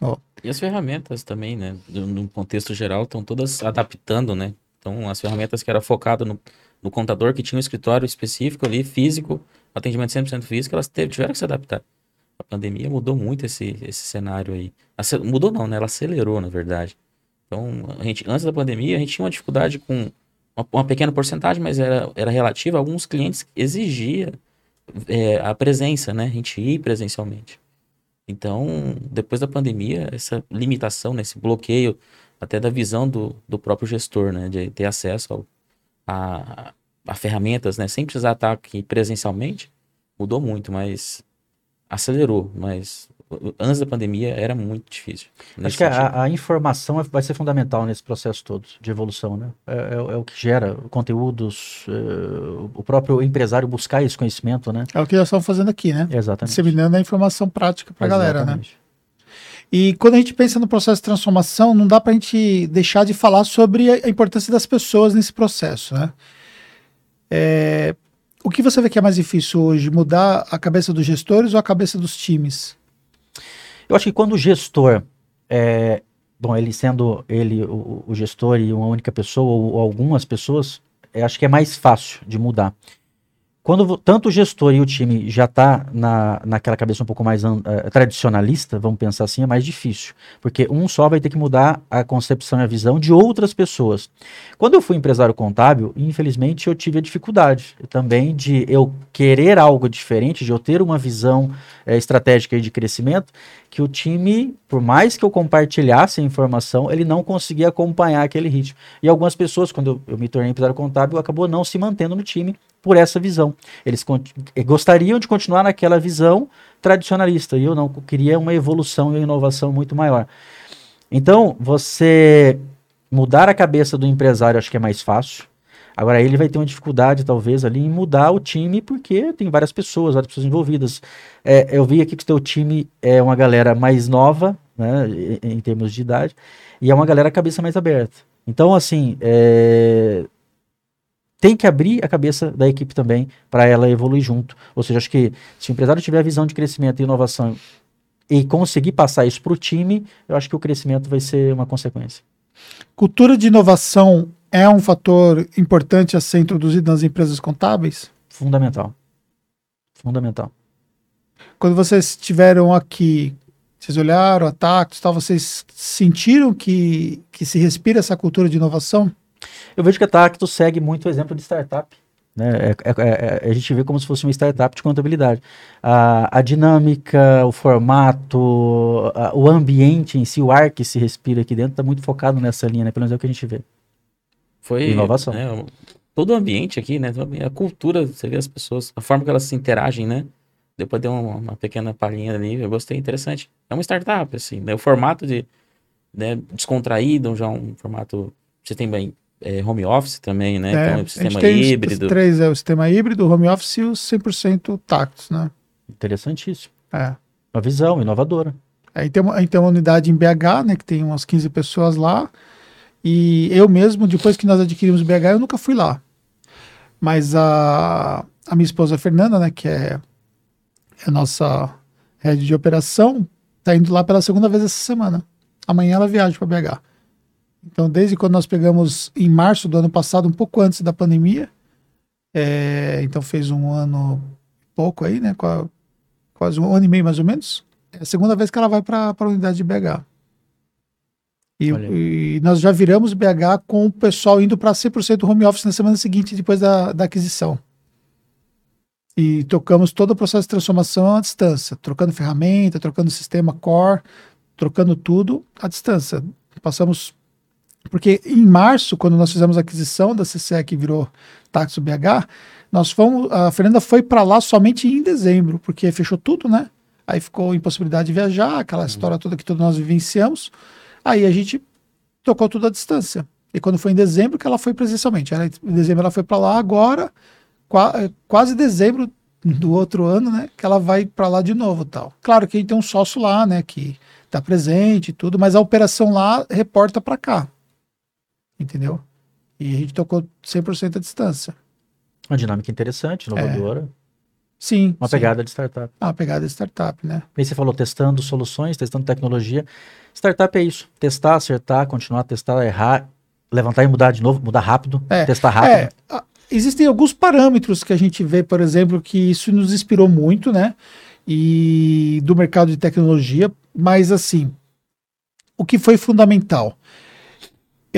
B: Oh. E as ferramentas também, né? No contexto geral, estão todas adaptando, né? Então, as ferramentas que era focado no, no contador, que tinha um escritório específico ali, físico, atendimento 100% físico, elas tiveram que se adaptar. A pandemia mudou muito esse, esse cenário aí. Acel mudou não, né? Ela acelerou, na verdade. Então, a gente, antes da pandemia, a gente tinha uma dificuldade com uma, uma pequena porcentagem, mas era, era relativa. Alguns clientes exigia é, a presença, né? A gente ir presencialmente. Então, depois da pandemia, essa limitação, né, esse bloqueio até da visão do, do próprio gestor, né, de ter acesso ao, a, a ferramentas, né, sem precisar estar aqui presencialmente, mudou muito, mas acelerou, mas antes da pandemia era muito difícil.
C: Acho que a, a, informação é, vai ser fundamental nesse processo todo de evolução, né? É, é, é o que gera conteúdos, é, o próprio empresário buscar esse conhecimento, né?
A: É o que nós estamos fazendo aqui, né?
C: Exatamente.
A: Disseminando a informação prática para a galera, né? E quando a gente pensa no processo de transformação, não dá para a gente deixar de falar sobre a importância das pessoas nesse processo, né? É, o que você vê que é mais difícil hoje? Mudar a cabeça dos gestores ou a cabeça dos times?
C: Eu acho que quando o gestor, é, bom, ele sendo ele o, o, gestor e uma única pessoa ou, ou algumas pessoas, acho que é mais fácil de mudar. Quando tanto o gestor e o time já está na, naquela cabeça um pouco mais eh, tradicionalista, vamos pensar assim, é mais difícil. Porque um só vai ter que mudar a concepção e a visão de outras pessoas. Quando eu fui empresário contábil, infelizmente eu tive a dificuldade também de eu querer algo diferente, de eu ter uma visão eh, estratégica de crescimento, que o time, por mais que eu compartilhasse a informação, ele não conseguia acompanhar aquele ritmo. E algumas pessoas, quando eu, eu me tornei empresário contábil, acabou não se mantendo no time por essa visão. Eles eh, gostariam de continuar naquela visão tradicionalista e eu não queria uma evolução e uma inovação muito maior. Então, você mudar a cabeça do empresário acho que é mais fácil. Agora ele vai ter uma dificuldade talvez ali em mudar o time porque tem várias pessoas, várias pessoas envolvidas. É, eu vi aqui que o teu time é uma galera mais nova, né, em, em termos de idade, e é uma galera cabeça mais aberta. Então, assim, é, tem que abrir a cabeça da equipe também para ela evoluir junto. Ou seja, acho que se o empresário tiver a visão de crescimento e inovação e conseguir passar isso para o time, eu acho que o crescimento vai ser uma consequência.
A: Cultura de inovação é um fator importante a ser introduzido nas empresas contábeis?
C: Fundamental. Fundamental.
A: Quando vocês estiveram aqui, vocês olharam, ataques, tal, vocês sentiram que, que se respira essa cultura de inovação?
C: Eu vejo que a Tacto segue muito o exemplo de startup. Né? É- é- é- a gente vê como se fosse uma startup de contabilidade. A, a dinâmica, o formato, a- o ambiente em si, o ar que se respira aqui dentro, está muito focado nessa linha, né? pelo menos é o que a gente vê.
B: Foi
C: Inovação.
B: né, todo o ambiente aqui, né? A cultura, você vê as pessoas, a forma que elas se interagem, né? Depois deu uma, uma pequena palhinha ali, eu gostei, interessante. É uma startup, assim, né? O formato de né, descontraído, já um formato. Você tem bem é, home office também, né?
A: É,
B: então,
A: a
B: é sistema
A: tem os-
B: híbrido.
A: três é o sistema híbrido, o home office e os 100% tactos, né?
C: Interessantíssimo.
A: É.
C: Uma visão inovadora.
A: Aí tem uma, aí tem uma unidade em BH, né, que tem umas 15 pessoas lá. E eu mesmo, depois que nós adquirimos BH, eu nunca fui lá. Mas a, a minha esposa Fernanda, né, que é a nossa head de operação, tá indo lá pela segunda vez essa semana. Amanhã ela viaja para BH. Então, desde quando nós pegamos em março do ano passado, um pouco antes da pandemia, é, então fez um ano pouco aí, né, qua- quase um ano e meio mais ou menos. É a segunda vez que ela vai para a unidade de BH. E, e nós já viramos BH com o pessoal indo para 100% home office na semana seguinte, depois da, da aquisição. E tocamos todo o processo de transformação à distância, trocando ferramenta, trocando sistema core, trocando tudo à distância. Passamos. Porque em março, quando nós fizemos a aquisição da CCE que virou Taxo BH, nós fomos. A Fernanda foi para lá somente em dezembro, porque fechou tudo, né? Aí ficou impossibilidade de viajar, aquela história toda que todos nós vivenciamos. Aí a gente tocou tudo à distância. E quando foi em dezembro que ela foi presencialmente. Ela- em dezembro ela foi para lá, agora, qua- eh, quase dezembro do outro ano, né? Que ela vai para lá de novo tal. Claro que a gente tem um sócio lá, né? Que tá presente e tudo, mas a operação lá reporta para cá. Entendeu? E a gente tocou 100% à distância.
C: Uma dinâmica interessante, inovadora.
A: Sim.
C: Uma
A: sim.
C: pegada de startup.
A: Ah, uma pegada de startup, né?
C: Aí você falou testando soluções, testando tecnologia. Startup é isso. Testar, acertar, continuar a testar, errar, levantar e mudar de novo, mudar rápido,
A: É,
C: testar rápido.
A: É, existem alguns parâmetros que a gente vê, por exemplo, que isso nos inspirou muito, né? E do mercado de tecnologia, mas assim, o que foi fundamental?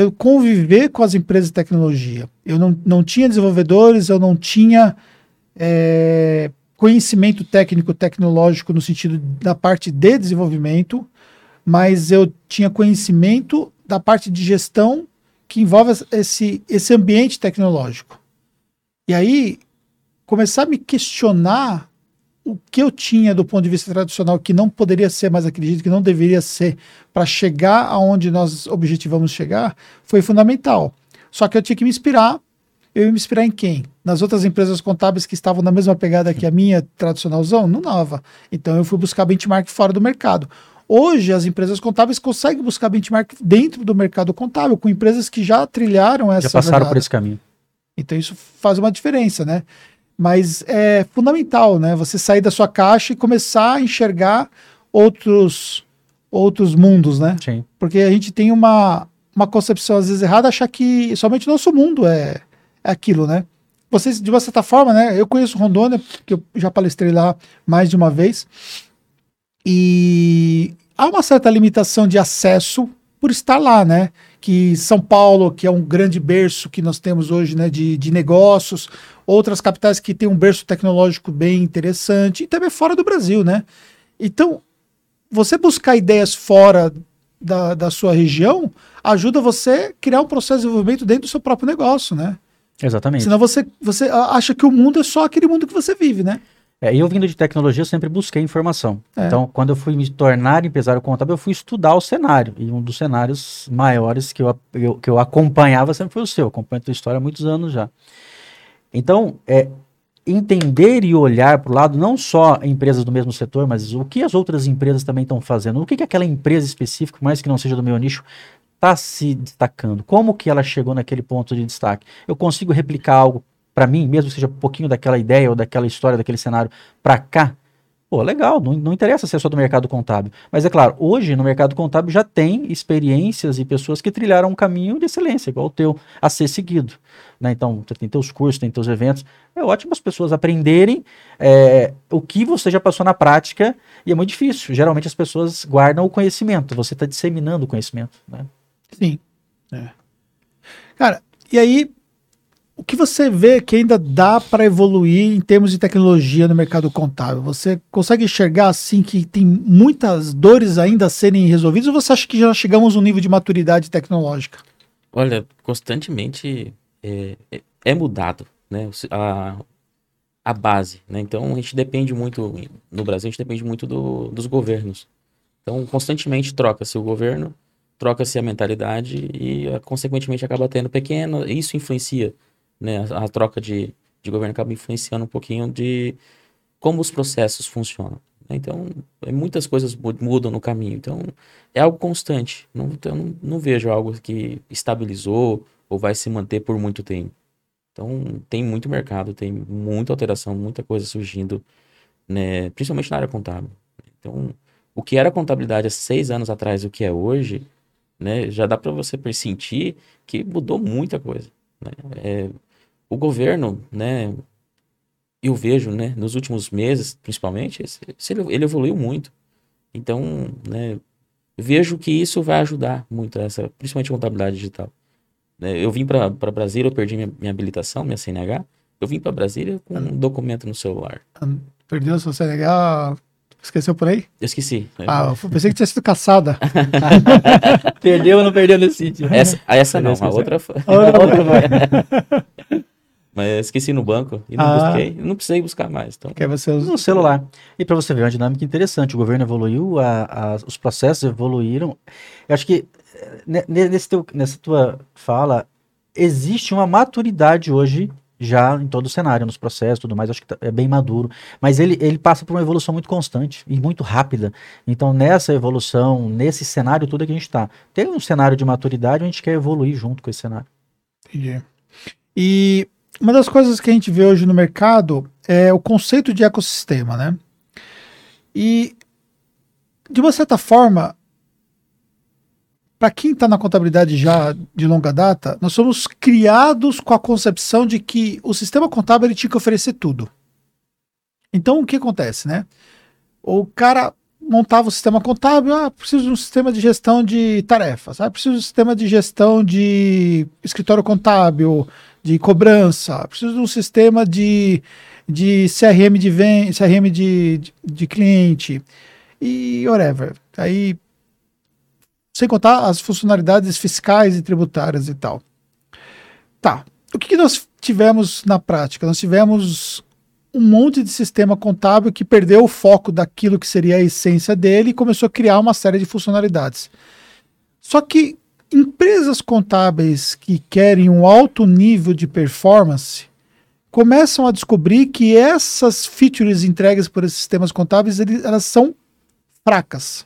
A: Eu conviver com as empresas de tecnologia. Eu não, não tinha desenvolvedores, eu não tinha é, conhecimento técnico, tecnológico no sentido da parte de desenvolvimento, mas eu tinha conhecimento da parte de gestão que envolve esse, esse ambiente tecnológico. E aí, começar a me questionar o que eu tinha do ponto de vista tradicional que não poderia ser mais aquele jeito, que não deveria ser para chegar aonde nós objetivamos chegar, foi fundamental. Só que eu tinha que me inspirar. Eu ia me inspirar em quem? Nas outras empresas contábeis que estavam na mesma pegada que a minha tradicionalzão? Não dava. Então eu fui buscar benchmark fora do mercado. Hoje, as empresas contábeis conseguem buscar benchmark dentro do mercado contábil, com empresas que já trilharam essa
C: Já passaram por esse caminho.
A: Então isso faz uma diferença, né? Mas é fundamental, né? Você sair da sua caixa e começar a enxergar outros outros mundos, né?
C: Sim.
A: Porque a gente tem uma, uma concepção às vezes errada, achar que somente o nosso mundo é, é aquilo, né? vocês, de uma certa forma, né? Eu conheço Rondônia, porque eu já palestrei lá mais de uma vez. E há uma certa limitação de acesso por estar lá, né? Que São Paulo, que é um grande berço que nós temos hoje, né, de, de negócios, outras capitais que têm um berço tecnológico bem interessante, e também fora do Brasil, né? Então, você buscar ideias fora da, da sua região ajuda você a criar um processo de desenvolvimento dentro do seu próprio negócio, né?
C: Exatamente.
A: Senão você, você acha que o mundo é só aquele mundo que você vive, né?
C: É, eu vindo de tecnologia, eu sempre busquei informação.
A: É.
C: Então, quando eu fui me tornar empresário contábil, eu fui estudar o cenário. E um dos cenários maiores que eu, eu- que eu acompanhava sempre foi o seu. Eu acompanho a tua história há muitos anos já. Então, é, entender e olhar para o lado, não só empresas do mesmo setor, mas o que as outras empresas também estão fazendo. O que, que aquela empresa específica, mais que não seja do meu nicho, está se destacando. Como que ela chegou naquele ponto de destaque? Eu consigo replicar algo para mim, mesmo seja um pouquinho daquela ideia ou daquela história, daquele cenário, para cá? Pô, legal, não, não interessa se é só do mercado contábil. Mas é claro, hoje no mercado contábil já tem experiências e pessoas que trilharam um caminho de excelência, igual o teu, a ser seguido. Né? Então, você tem teus cursos, tem teus eventos. É ótimo as pessoas aprenderem é, o que você já passou na prática e é muito difícil. Geralmente as pessoas guardam o conhecimento, você está disseminando o conhecimento. Né?
A: Sim. É. Cara, e aí, o que você vê que ainda dá para evoluir em termos de tecnologia no mercado contábil? Você consegue enxergar assim que tem muitas dores ainda a serem resolvidas ou você acha que já chegamos a um nível de maturidade tecnológica?
B: Olha, constantemente é, é- é mudado, né? A, a base, né? Então a gente depende muito, no Brasil a gente depende muito do- dos governos. Então constantemente troca-se o governo, troca-se a mentalidade e consequentemente acaba tendo pequeno, isso influencia, né? A, a troca de, de governo acaba influenciando um pouquinho de como os processos funcionam. né? Então, é, muitas coisas mu- mudam no caminho. Então, é algo constante. Não, então, não, não vejo algo que estabilizou ou vai se manter por muito tempo. Então, tem muito mercado, tem muita alteração, muita coisa surgindo, né? principalmente na área contábil. Então, o que era contabilidade há seis anos atrás o que é hoje, né? já dá para você sentir que mudou muita coisa. né? É, o governo, né? eu vejo, né, nos últimos meses, principalmente, ele, evoluiu muito. Então, né, vejo que isso vai ajudar muito essa, principalmente a contabilidade digital. Né, eu vim para Brasília, eu perdi minha, minha habilitação, minha CNH. Eu vim para Brasília com um documento no celular.
A: Perdeu seu CNH? Esqueceu por aí?
B: Eu esqueci.
A: Ah, eu pensei que tinha sido caçada.
C: Perdeu ou não perdeu nesse sítio?
B: essa, a essa não, a outra foi.
A: Outra vai.
B: Mas esqueci no banco e não
A: Ah.
B: busquei. Não precisei buscar mais. Então,
A: Que aí você usa-
C: no celular. E para você ver, é uma dinâmica interessante. O governo evoluiu, a- a- os processos evoluíram. Eu acho que ne- nesse teu- nessa tua fala, existe uma maturidade hoje já em todo o cenário, nos processos e tudo mais. Acho que tá- é bem maduro. Mas ele, ele passa por uma evolução muito constante e muito rápida. Então, nessa evolução, nesse cenário todo que a gente está, tem um cenário de maturidade, a gente quer evoluir junto com esse cenário.
A: Entendi. E uma das coisas que a gente vê hoje no mercado é o conceito de ecossistema, né? E, de uma certa forma, para quem está na contabilidade já de longa data, nós somos criados com a concepção de que o sistema contábil ele tinha que oferecer tudo. Então, o que acontece, né? O cara montava o sistema contábil, ah, preciso de um sistema de gestão de tarefas, ah, preciso de um sistema de gestão de escritório contábil, de cobrança, preciso de um sistema de, de CRM de CRM de, de, de cliente e whatever. Aí, sem contar as funcionalidades fiscais e tributárias e tal. Tá. O que, que nós tivemos na prática? Nós tivemos um monte de sistema contábil que perdeu o foco daquilo que seria a essência dele e começou a criar uma série de funcionalidades. Só que empresas contábeis que querem um alto nível de performance começam a descobrir que essas features entregues por esses sistemas contábeis elas são fracas.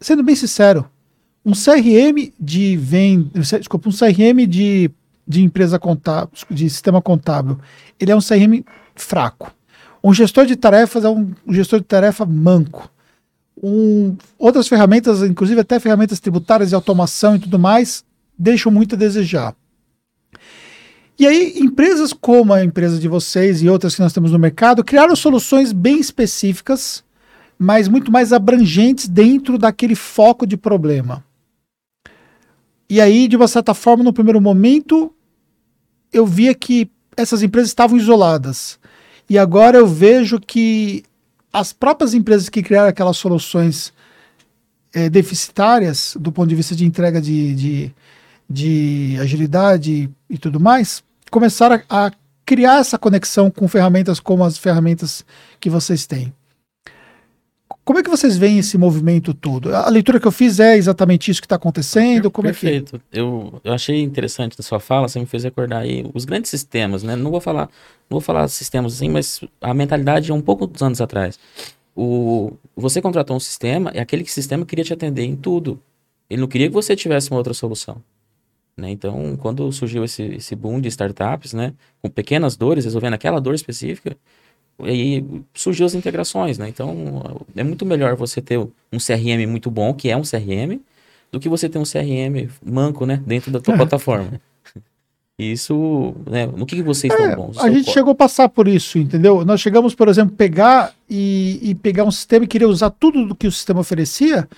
A: Sendo bem sincero, um CRM de venda, desculpa, um CRM de, de empresa contábil, de sistema contábil, ele é um CRM fraco. Um gestor de tarefas é um gestor de tarefa manco. Um, outras ferramentas, inclusive até ferramentas tributárias de automação e tudo mais, deixam muito a desejar. E aí, empresas como a empresa de vocês e outras que nós temos no mercado criaram soluções bem específicas, mas muito mais abrangentes dentro daquele foco de problema. E aí, de uma certa forma, no primeiro momento, eu via que essas empresas estavam isoladas. E agora eu vejo que as próprias empresas que criaram aquelas soluções é, deficitárias do ponto de vista de entrega de, de, de agilidade e tudo mais, começaram a, a criar essa conexão com ferramentas como as ferramentas que vocês têm. Como é que vocês veem esse movimento todo? A leitura que eu fiz é exatamente isso que está acontecendo? Como
B: Perfeito.
A: É que...
B: eu, eu achei interessante da sua fala, você me fez recordar aí os grandes sistemas, né? Não vou falar, não vou falar sistemas assim, mas a mentalidade é um pouco dos anos atrás. O, você contratou um sistema e aquele sistema queria te atender em tudo. Ele não queria que você tivesse uma outra solução. Né? Então, quando surgiu esse, esse boom de startups, né, com pequenas dores, resolvendo aquela dor específica, aí surgiu as integrações, né? Então, é muito melhor você ter um CRM muito bom, que é um CRM, do que você ter um CRM manco, né, dentro da tua plataforma. Isso, né, no que, que vocês é, estão bons?
A: A gente chegou a passar por isso, entendeu? Nós chegamos, por exemplo, pegar e, e pegar um sistema e querer usar tudo do que o sistema oferecia,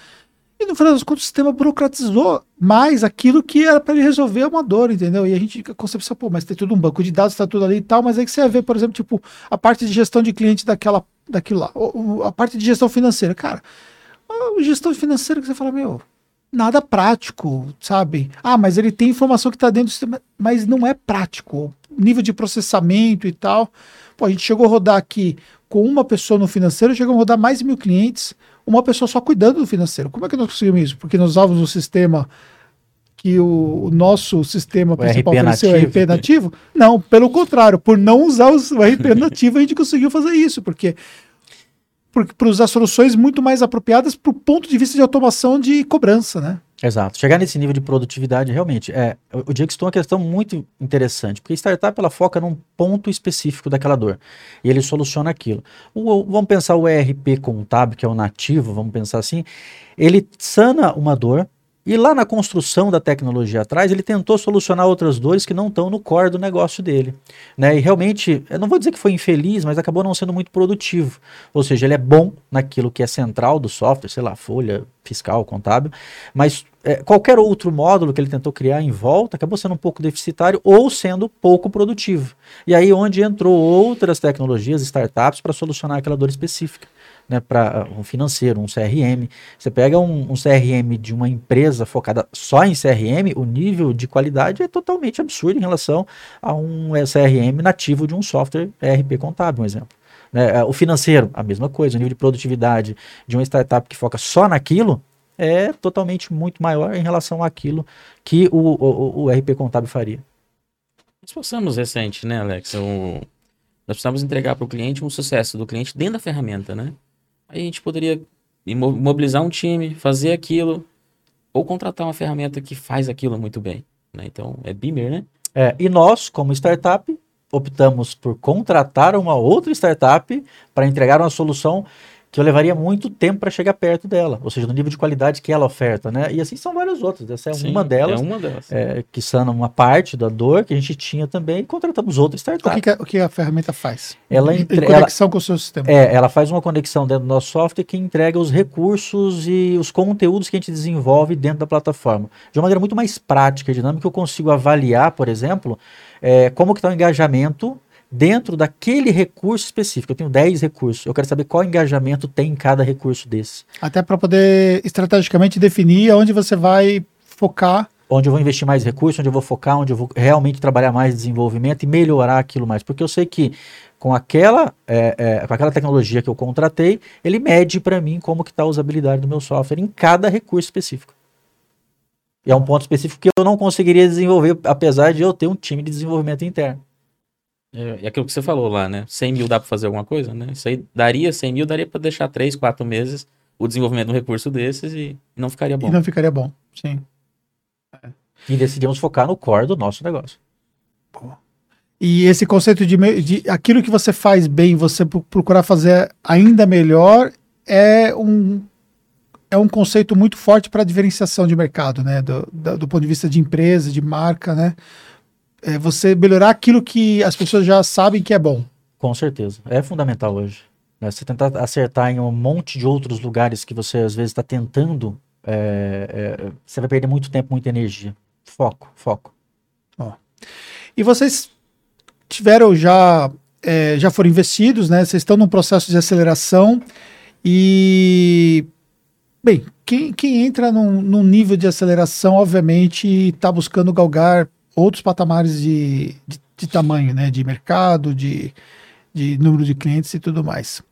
A: e no final das contas, o sistema burocratizou mais aquilo que era para ele resolver uma dor, entendeu? E a gente, a concepção, pô, mas tem tudo um banco de dados, está tudo ali e tal, mas aí que você ver, por exemplo, tipo, a parte de gestão de cliente daquela, daquilo lá, a parte de gestão financeira. Cara, a gestão financeira que você fala, meu, nada prático, sabe? Ah, mas ele tem informação que está dentro do sistema, mas não é prático. Nível de processamento e tal. Pô, a gente chegou a rodar aqui com uma pessoa no financeiro, chegamos a rodar mais de mil clientes uma pessoa só cuidando do financeiro. Como é que nós conseguimos isso? Porque nós usávamos o sistema que o, o nosso sistema
C: o
A: principal
C: RP
A: ofereceu,
C: nativo.
A: o RP nativo? Não, pelo contrário, por não usar o RP nativo, a gente conseguiu fazer isso, porque para usar soluções muito mais apropriadas para o ponto de vista de automação de cobrança, né?
C: Exato. Chegar nesse nível de produtividade, realmente, é, o Dix tem uma questão muito interessante, porque startup ela foca num ponto específico daquela dor, e ele soluciona aquilo. O, vamos pensar o ERP contábil, que é o nativo, vamos pensar assim, ele sana uma dor, e lá na construção da tecnologia atrás, ele tentou solucionar outras dores que não estão no core do negócio dele. Né? E realmente, eu não vou dizer que foi infeliz, mas acabou não sendo muito produtivo. Ou seja, ele é bom naquilo que é central do software, sei lá, folha, fiscal, contábil, mas é, qualquer outro módulo que ele tentou criar em volta acabou sendo um pouco deficitário ou sendo pouco produtivo. E aí onde entrou outras tecnologias, startups, para solucionar aquela dor específica né, para um financeiro, um CRM. Você pega um, um, CRM de uma empresa focada só em CRM, o nível de qualidade é totalmente absurdo em relação a um CRM nativo de um software ERP contábil, um exemplo. Né, é, o financeiro, a mesma coisa, o nível de produtividade de uma startup que foca só naquilo é totalmente muito maior em relação àquilo que o, o, o RP contábil faria.
B: Nós passamos recente, né, Alex? O... Nós precisamos entregar para o cliente um sucesso do cliente dentro da ferramenta, né? Aí a gente poderia mobilizar um time, fazer aquilo, ou contratar uma ferramenta que faz aquilo muito bem. Né? Então, é Beamer, né?
C: É, e nós, como startup, optamos por contratar uma outra startup para entregar uma solução que eu levaria muito tempo para chegar perto dela, ou seja, no nível de qualidade que ela oferta, né? E assim são várias outras. Essa é Sim, uma delas.
B: É uma delas.
C: É, que sana uma parte da dor que a gente tinha também e contratamos outra startup.
A: O que, que, a, o que a ferramenta faz?
C: Ela entre...
A: Em conexão ela, com o seu sistema.
C: É, ela faz uma conexão dentro do nosso software que entrega os recursos e os conteúdos que a gente desenvolve dentro da plataforma. De uma maneira muito mais prática e dinâmica, eu consigo avaliar, por exemplo, é, como que está o engajamento dentro daquele recurso específico. Eu tenho 10 recursos. Eu quero saber qual engajamento tem em cada recurso desse.
A: Até para poder estrategicamente definir onde você vai focar.
C: Onde eu vou investir mais recursos, onde eu vou focar, onde eu vou realmente trabalhar mais desenvolvimento e melhorar aquilo mais. Porque eu sei que com aquela, é, é, com aquela tecnologia que eu contratei, ele mede para mim como que está a usabilidade do meu software em cada recurso específico. E é um ponto específico que eu não conseguiria desenvolver, apesar de eu ter um time de desenvolvimento interno.
B: É, é aquilo que você falou lá, né? 100 mil dá para fazer alguma coisa, né? Isso aí daria 100 mil, daria para deixar 3, 4 meses o desenvolvimento de um recurso desses e não ficaria bom. E
A: não ficaria bom, sim.
C: É. E decidimos focar no core do nosso negócio.
A: E esse conceito de, de aquilo que você faz bem, você procurar fazer ainda melhor, é um, é um conceito muito forte para a diferenciação de mercado, né? Do, do, do ponto de vista de empresa, de marca, né? É você melhorar aquilo que as pessoas já sabem que é bom.
C: Com certeza. É fundamental hoje. né? Você tentar acertar em um monte de outros lugares que você às vezes está tentando, é, é, você vai perder muito tempo, muita energia. Foco, foco.
A: E vocês tiveram já, é, já foram investidos, né? Vocês estão num processo de aceleração e, bem, quem, quem entra num, num nível de aceleração, obviamente, está buscando galgar outros patamares de, de, de tamanho, né? De mercado, de, de número de clientes e tudo mais.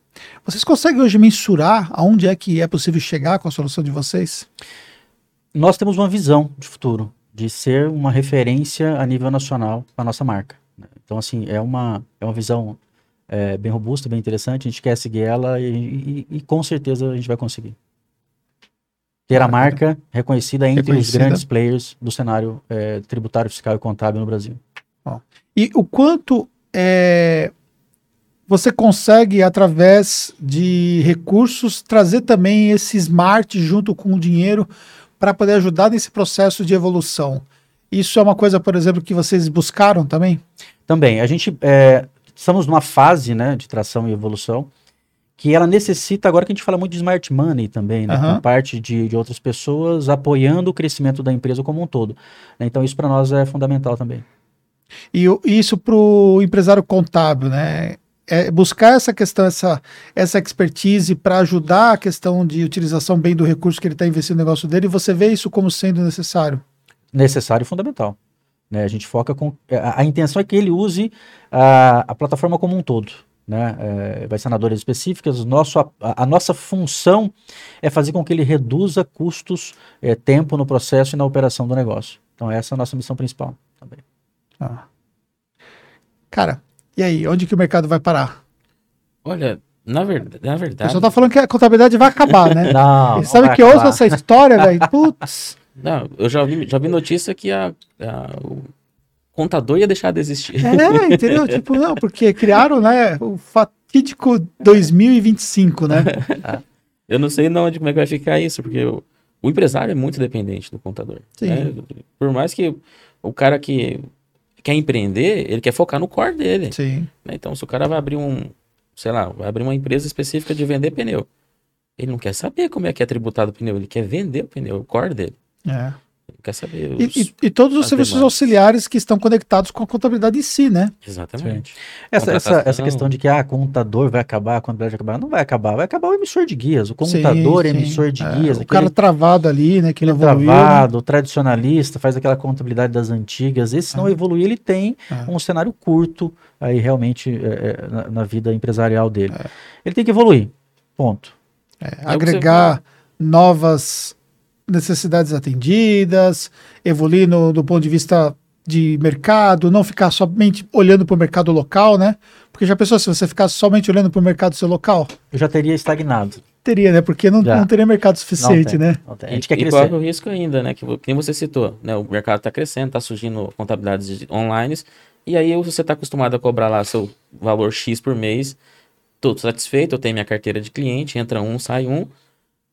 A: Vocês conseguem hoje mensurar aonde é que é possível chegar com a solução de vocês?
C: Nós temos uma visão de futuro, de ser uma referência a nível nacional para a nossa marca. né? Então, assim, é uma, é uma visão é, bem robusta, bem interessante. A gente quer seguir ela e, e- e com certeza a gente vai conseguir. Ter a marca reconhecida entre os
A: Reconhecida.
C: grandes players do cenário é, tributário, fiscal e contábil no Brasil.
A: E o quanto é, você consegue, através de recursos, trazer também esse smart junto com o dinheiro para poder ajudar nesse processo de evolução? Isso é uma coisa, por exemplo, que vocês buscaram também?
C: Também, a gente é, estamos numa fase né, de tração e evolução que ela necessita, agora que a gente fala muito de smart money também, né,
A: Aham.
C: com parte de, de outras pessoas apoiando o crescimento da empresa como um todo. né? Então isso para nós é fundamental também.
A: E isso para o empresário contábil, né? É buscar essa questão, essa, essa expertise para ajudar a questão de utilização bem do recurso que ele está investindo no negócio dele, e você vê isso como sendo necessário.
C: Necessário e fundamental. né? A gente foca com. A, a intenção é que ele use a, a plataforma como um todo. Né? É, vai ser na dores específicas. o Nosso, a, a nossa função é fazer com que ele reduza custos, é, tempo no processo e na operação do negócio. Então, essa é a nossa missão principal também.
A: Ah. Cara, e aí, onde que o mercado vai parar?
B: Olha, na, ver... na
A: O
B: verdade.
A: pessoal tá falando que a contabilidade vai acabar, né?
C: Não,
A: E sabe que eu ouço essa história, velho? Putz.
B: Não, eu já vi, já vi notícia que a, a- o contador ia deixar de existir.
A: É, entendeu? Tipo, não, porque criaram, né, o fatídico 2025, né?
B: Eu não sei não como é que vai ficar isso, porque o, o empresário é muito dependente do contador.
A: Sim.
B: né? Por mais que o cara que quer empreender, ele quer focar no core dele.
A: Sim.
B: né? Então, se o cara vai abrir um, sei lá, vai abrir uma empresa específica de vender pneu, ele não quer saber como é que é tributado o pneu, ele quer vender o pneu, o core dele.
A: É.
B: Quer saber
A: E,
B: os...
A: e- e todos os serviços
B: demandas.
A: auxiliares que estão conectados com a contabilidade em si, né?
B: Exatamente.
C: Essa, essa, essa questão de que ah, contador vai acabar, a contabilidade vai acabar, não vai acabar, vai acabar o emissor de guias. O contador
A: Sim,
C: é
A: sim.
C: emissor de
A: É,
C: guias,
A: O
C: aquele
A: cara travado ali, né? Que ele evoluiu.
C: travado, tradicionalista, faz aquela contabilidade das antigas. Esse se não
A: Ah.
C: evoluir, ele tem
A: Ah.
C: um cenário curto aí realmente é, é, na, na vida empresarial dele.
A: É.
C: Ele tem que evoluir. Ponto.
A: É,
B: É
A: agregar novas necessidades atendidas, evoluir no, do ponto de vista de mercado, não ficar somente olhando para o mercado local, né? Porque já pensou se você ficasse somente olhando para o mercado seu local?
C: Eu já teria estagnado.
A: Teria, né? Porque não, não teria mercado suficiente,
C: tem,
A: né?
C: não tem. A
B: E,
C: gente quer
B: e
C: crescer.
B: corre o risco ainda, né? Que, que nem você citou, né? O mercado está crescendo, está surgindo contabilidades de- online, e aí você está acostumado a cobrar lá seu valor X por mês, tô satisfeito, eu tenho minha carteira de cliente, entra um, sai um,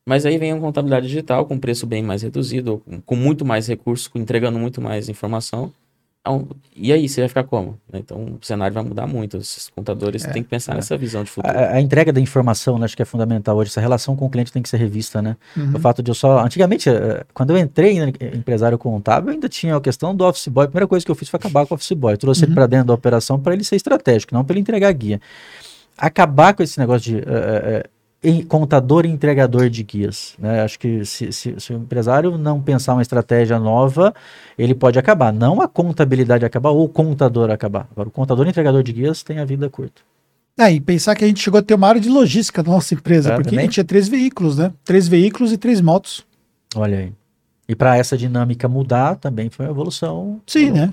B: mas aí vem uma contabilidade digital com preço bem mais reduzido, com, com muito mais recursos, com- entregando muito mais informação. Então, e aí, você vai ficar como? Então, o cenário vai mudar muito. Os contadores têm que pensar nessa visão de futuro.
C: A, a entrega da informação, né, acho que é fundamental hoje. Essa relação com o cliente tem que ser revista, né?
A: Uhum.
C: O fato de eu só. Antigamente, eh, quando eu entrei em empresário contábil, eu ainda tinha a questão do office boy. A primeira coisa que eu fiz foi acabar com o office boy. Eu trouxe ele
A: Uhum.
C: para dentro da operação para ele ser estratégico, não para ele entregar guia. Acabar com esse negócio de eh, em- contador e entregador de guias. Né? Acho que se, se- se o empresário não pensar uma estratégia nova, ele pode acabar. Não a contabilidade acabar ou o contador acabar. Agora, o contador e entregador de guias tem a vida curta.
A: É, e pensar que a gente chegou a ter uma área de logística na nossa empresa,
C: É,
A: porque a
C: também.
A: gente tinha três veículos, né? Três veículos e três motos.
C: Olha aí. E para essa dinâmica mudar, também foi uma evolução.
A: Sim, né?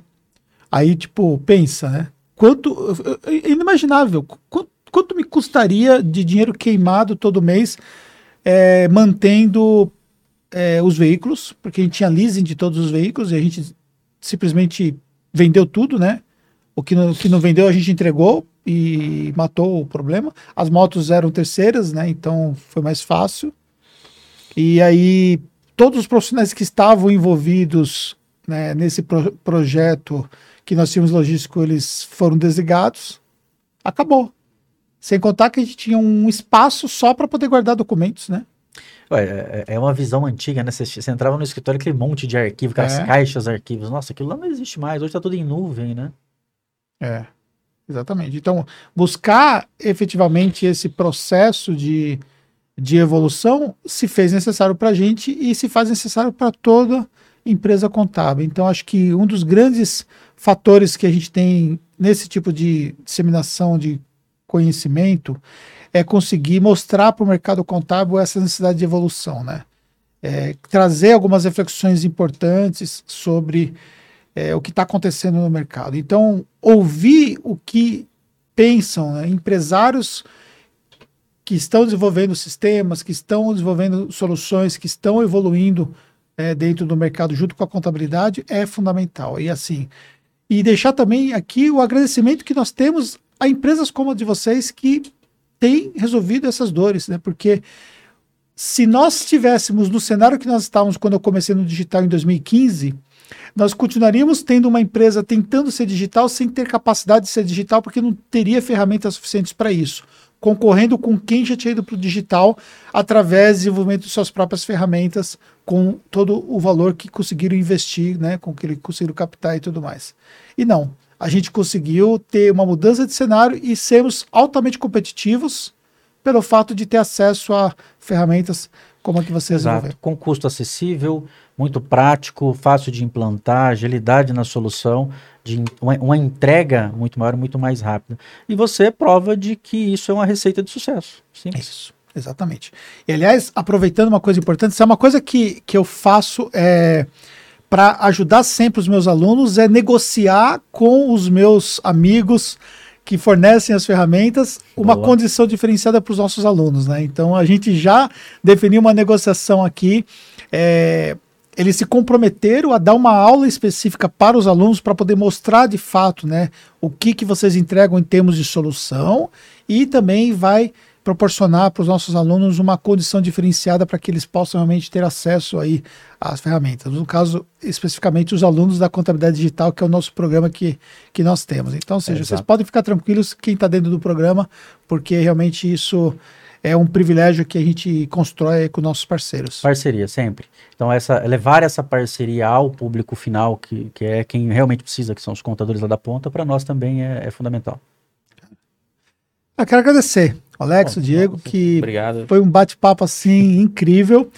A: Aí, tipo, pensa, né? Quanto. É inimaginável. Quanto, quanto me custaria de dinheiro queimado todo mês é, mantendo é, os veículos? Porque a gente tinha leasing de todos os veículos e a gente simplesmente vendeu tudo, né? O que não, que não vendeu a gente entregou e matou o problema. As motos eram terceiras, né? Então foi mais fácil. E aí, todos os profissionais que estavam envolvidos né, nesse pro projeto que nós tínhamos logístico, eles foram desligados, acabou. Sem contar que a gente tinha um espaço só para poder guardar documentos, né?
C: Ué, é, é uma visão antiga, né? Você, você entrava no escritório, aquele monte de arquivo, aquelas
A: É.
C: caixas de arquivos. Nossa, aquilo lá não existe mais. Hoje tá tudo em nuvem, né?
A: É, exatamente. Então, buscar efetivamente esse processo de, de evolução se fez necessário para a gente e se faz necessário para toda empresa contábil. Então, acho que um dos grandes fatores que a gente tem nesse tipo de disseminação de conhecimento é conseguir mostrar para o mercado contábil essa necessidade de evolução, né? É, trazer algumas reflexões importantes sobre é, o que está acontecendo no mercado. Então, ouvir o que pensam né, empresários que estão desenvolvendo sistemas, que estão desenvolvendo soluções, que estão evoluindo é, dentro do mercado junto com a contabilidade é fundamental. E assim, e deixar também aqui o agradecimento que nós temos a empresas como a de vocês que têm resolvido essas dores, né? Porque se nós estivéssemos no cenário que nós estávamos quando eu comecei no digital em 2015, nós continuaríamos tendo uma empresa tentando ser digital sem ter capacidade de ser digital, porque não teria ferramentas suficientes para isso, concorrendo com quem já tinha ido para o digital através do desenvolvimento de suas próprias ferramentas, com todo o valor que conseguiram investir, né, com que conseguiram captar e tudo mais. E não, a gente conseguiu ter uma mudança de cenário e sermos altamente competitivos pelo fato de ter acesso a ferramentas como a que você desenvolveu.
C: Exato. Com custo acessível, muito prático, fácil de implantar, agilidade na solução, de uma, uma entrega muito maior, muito mais rápida. E você é prova de que isso é uma receita de sucesso. Simples.
A: Isso, exatamente. E aliás, aproveitando uma coisa importante, isso é uma coisa que, que eu faço é, para ajudar sempre os meus alunos, é negociar com os meus amigos que fornecem as ferramentas uma
C: Boa.
A: condição diferenciada para os nossos alunos, né? Então a gente já definiu uma negociação aqui. é, eles se comprometeram a dar uma aula específica para os alunos para poder mostrar de fato, né, o que que vocês entregam em termos de solução e também vai proporcionar para os nossos alunos uma condição diferenciada para que eles possam realmente ter acesso aí às ferramentas. No caso, especificamente os alunos da contabilidade digital, que é o nosso programa que, que nós temos. Então, ou seja,
C: É,
A: vocês podem ficar tranquilos quem está dentro do programa, porque realmente isso é um privilégio que a gente constrói com nossos parceiros.
C: Parceria, sempre. Então, essa, levar essa parceria ao público final, que, que é quem realmente precisa, que são os contadores lá da ponta, para nós também é, é fundamental.
A: Eu quero agradecer, Alex, o Diego, que
B: Obrigado.
A: Foi um bate-papo assim incrível.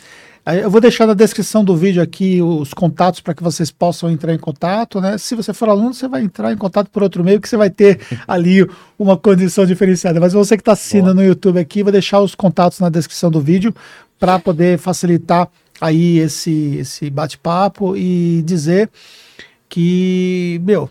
A: Eu vou deixar na descrição do vídeo aqui os contatos para que vocês possam entrar em contato, né? Se você for aluno, você vai entrar em contato por outro meio que você vai ter ali uma condição diferenciada. Mas você que está assistindo
C: Boa.
A: no YouTube aqui, vou deixar os contatos na descrição do vídeo para poder facilitar aí esse esse bate-papo e dizer que, meu,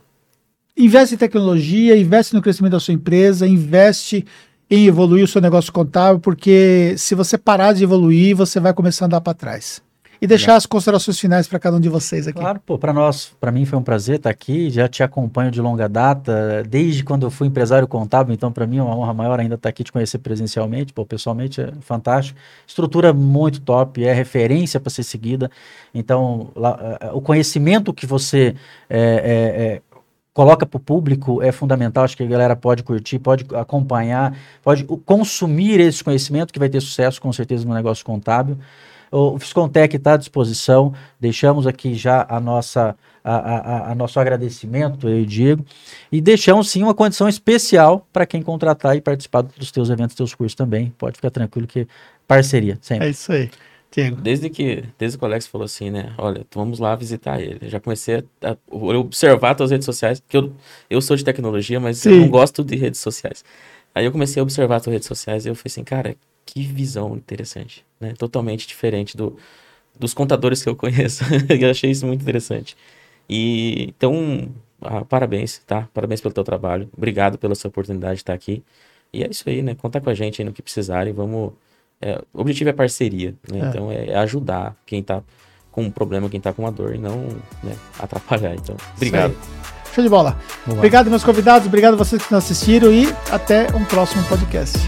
A: investe em tecnologia, investe no crescimento da sua empresa, investe em evoluir o seu negócio contábil, porque se você parar de evoluir, você vai começar a andar para trás. E deixar as considerações finais para cada um de vocês aqui.
C: Claro, pô, para nós, para mim foi um prazer estar aqui, já te acompanho de longa data, desde quando eu fui empresário contábil, então para mim é uma honra maior ainda estar aqui te conhecer presencialmente, pô, pessoalmente é fantástico. Estrutura muito top, é referência para ser seguida. Então, lá, eh, o conhecimento que você é, é, é, coloca para o público é fundamental, acho que a galera pode curtir, pode acompanhar, pode consumir esse conhecimento que vai ter sucesso com certeza no negócio contábil. O Fiscontec está à disposição, deixamos aqui já a nossa, a, a, a- nosso agradecimento, eu e Diego, e deixamos sim uma condição especial para quem contratar e participar dos teus eventos, teus cursos também. Pode ficar tranquilo que parceria, sempre.
A: É isso aí. Diego.
B: Desde que, desde que o Alex falou assim, né? Olha, vamos lá visitar ele. Eu já comecei a, a observar as redes sociais, porque eu, eu sou de tecnologia, mas eu
A: Sim.
B: não gosto de redes sociais. Aí eu comecei a observar as redes sociais e eu falei assim, cara, que visão interessante, né? Totalmente diferente do, dos contadores que eu conheço. eu achei isso muito interessante. E então, ah, parabéns, tá? Parabéns pelo teu trabalho. Obrigado pela sua oportunidade de estar aqui. E é isso aí, né? Contar com a gente aí no que precisarem. Vamos. É, o objetivo é parceria, né?
A: É.
B: Então é, é ajudar quem tá com um problema, quem tá com uma dor, e não né, atrapalhar. Então, obrigado.
A: Show de bola. Obrigado, meus convidados. Obrigado a vocês que nos assistiram e até um próximo podcast.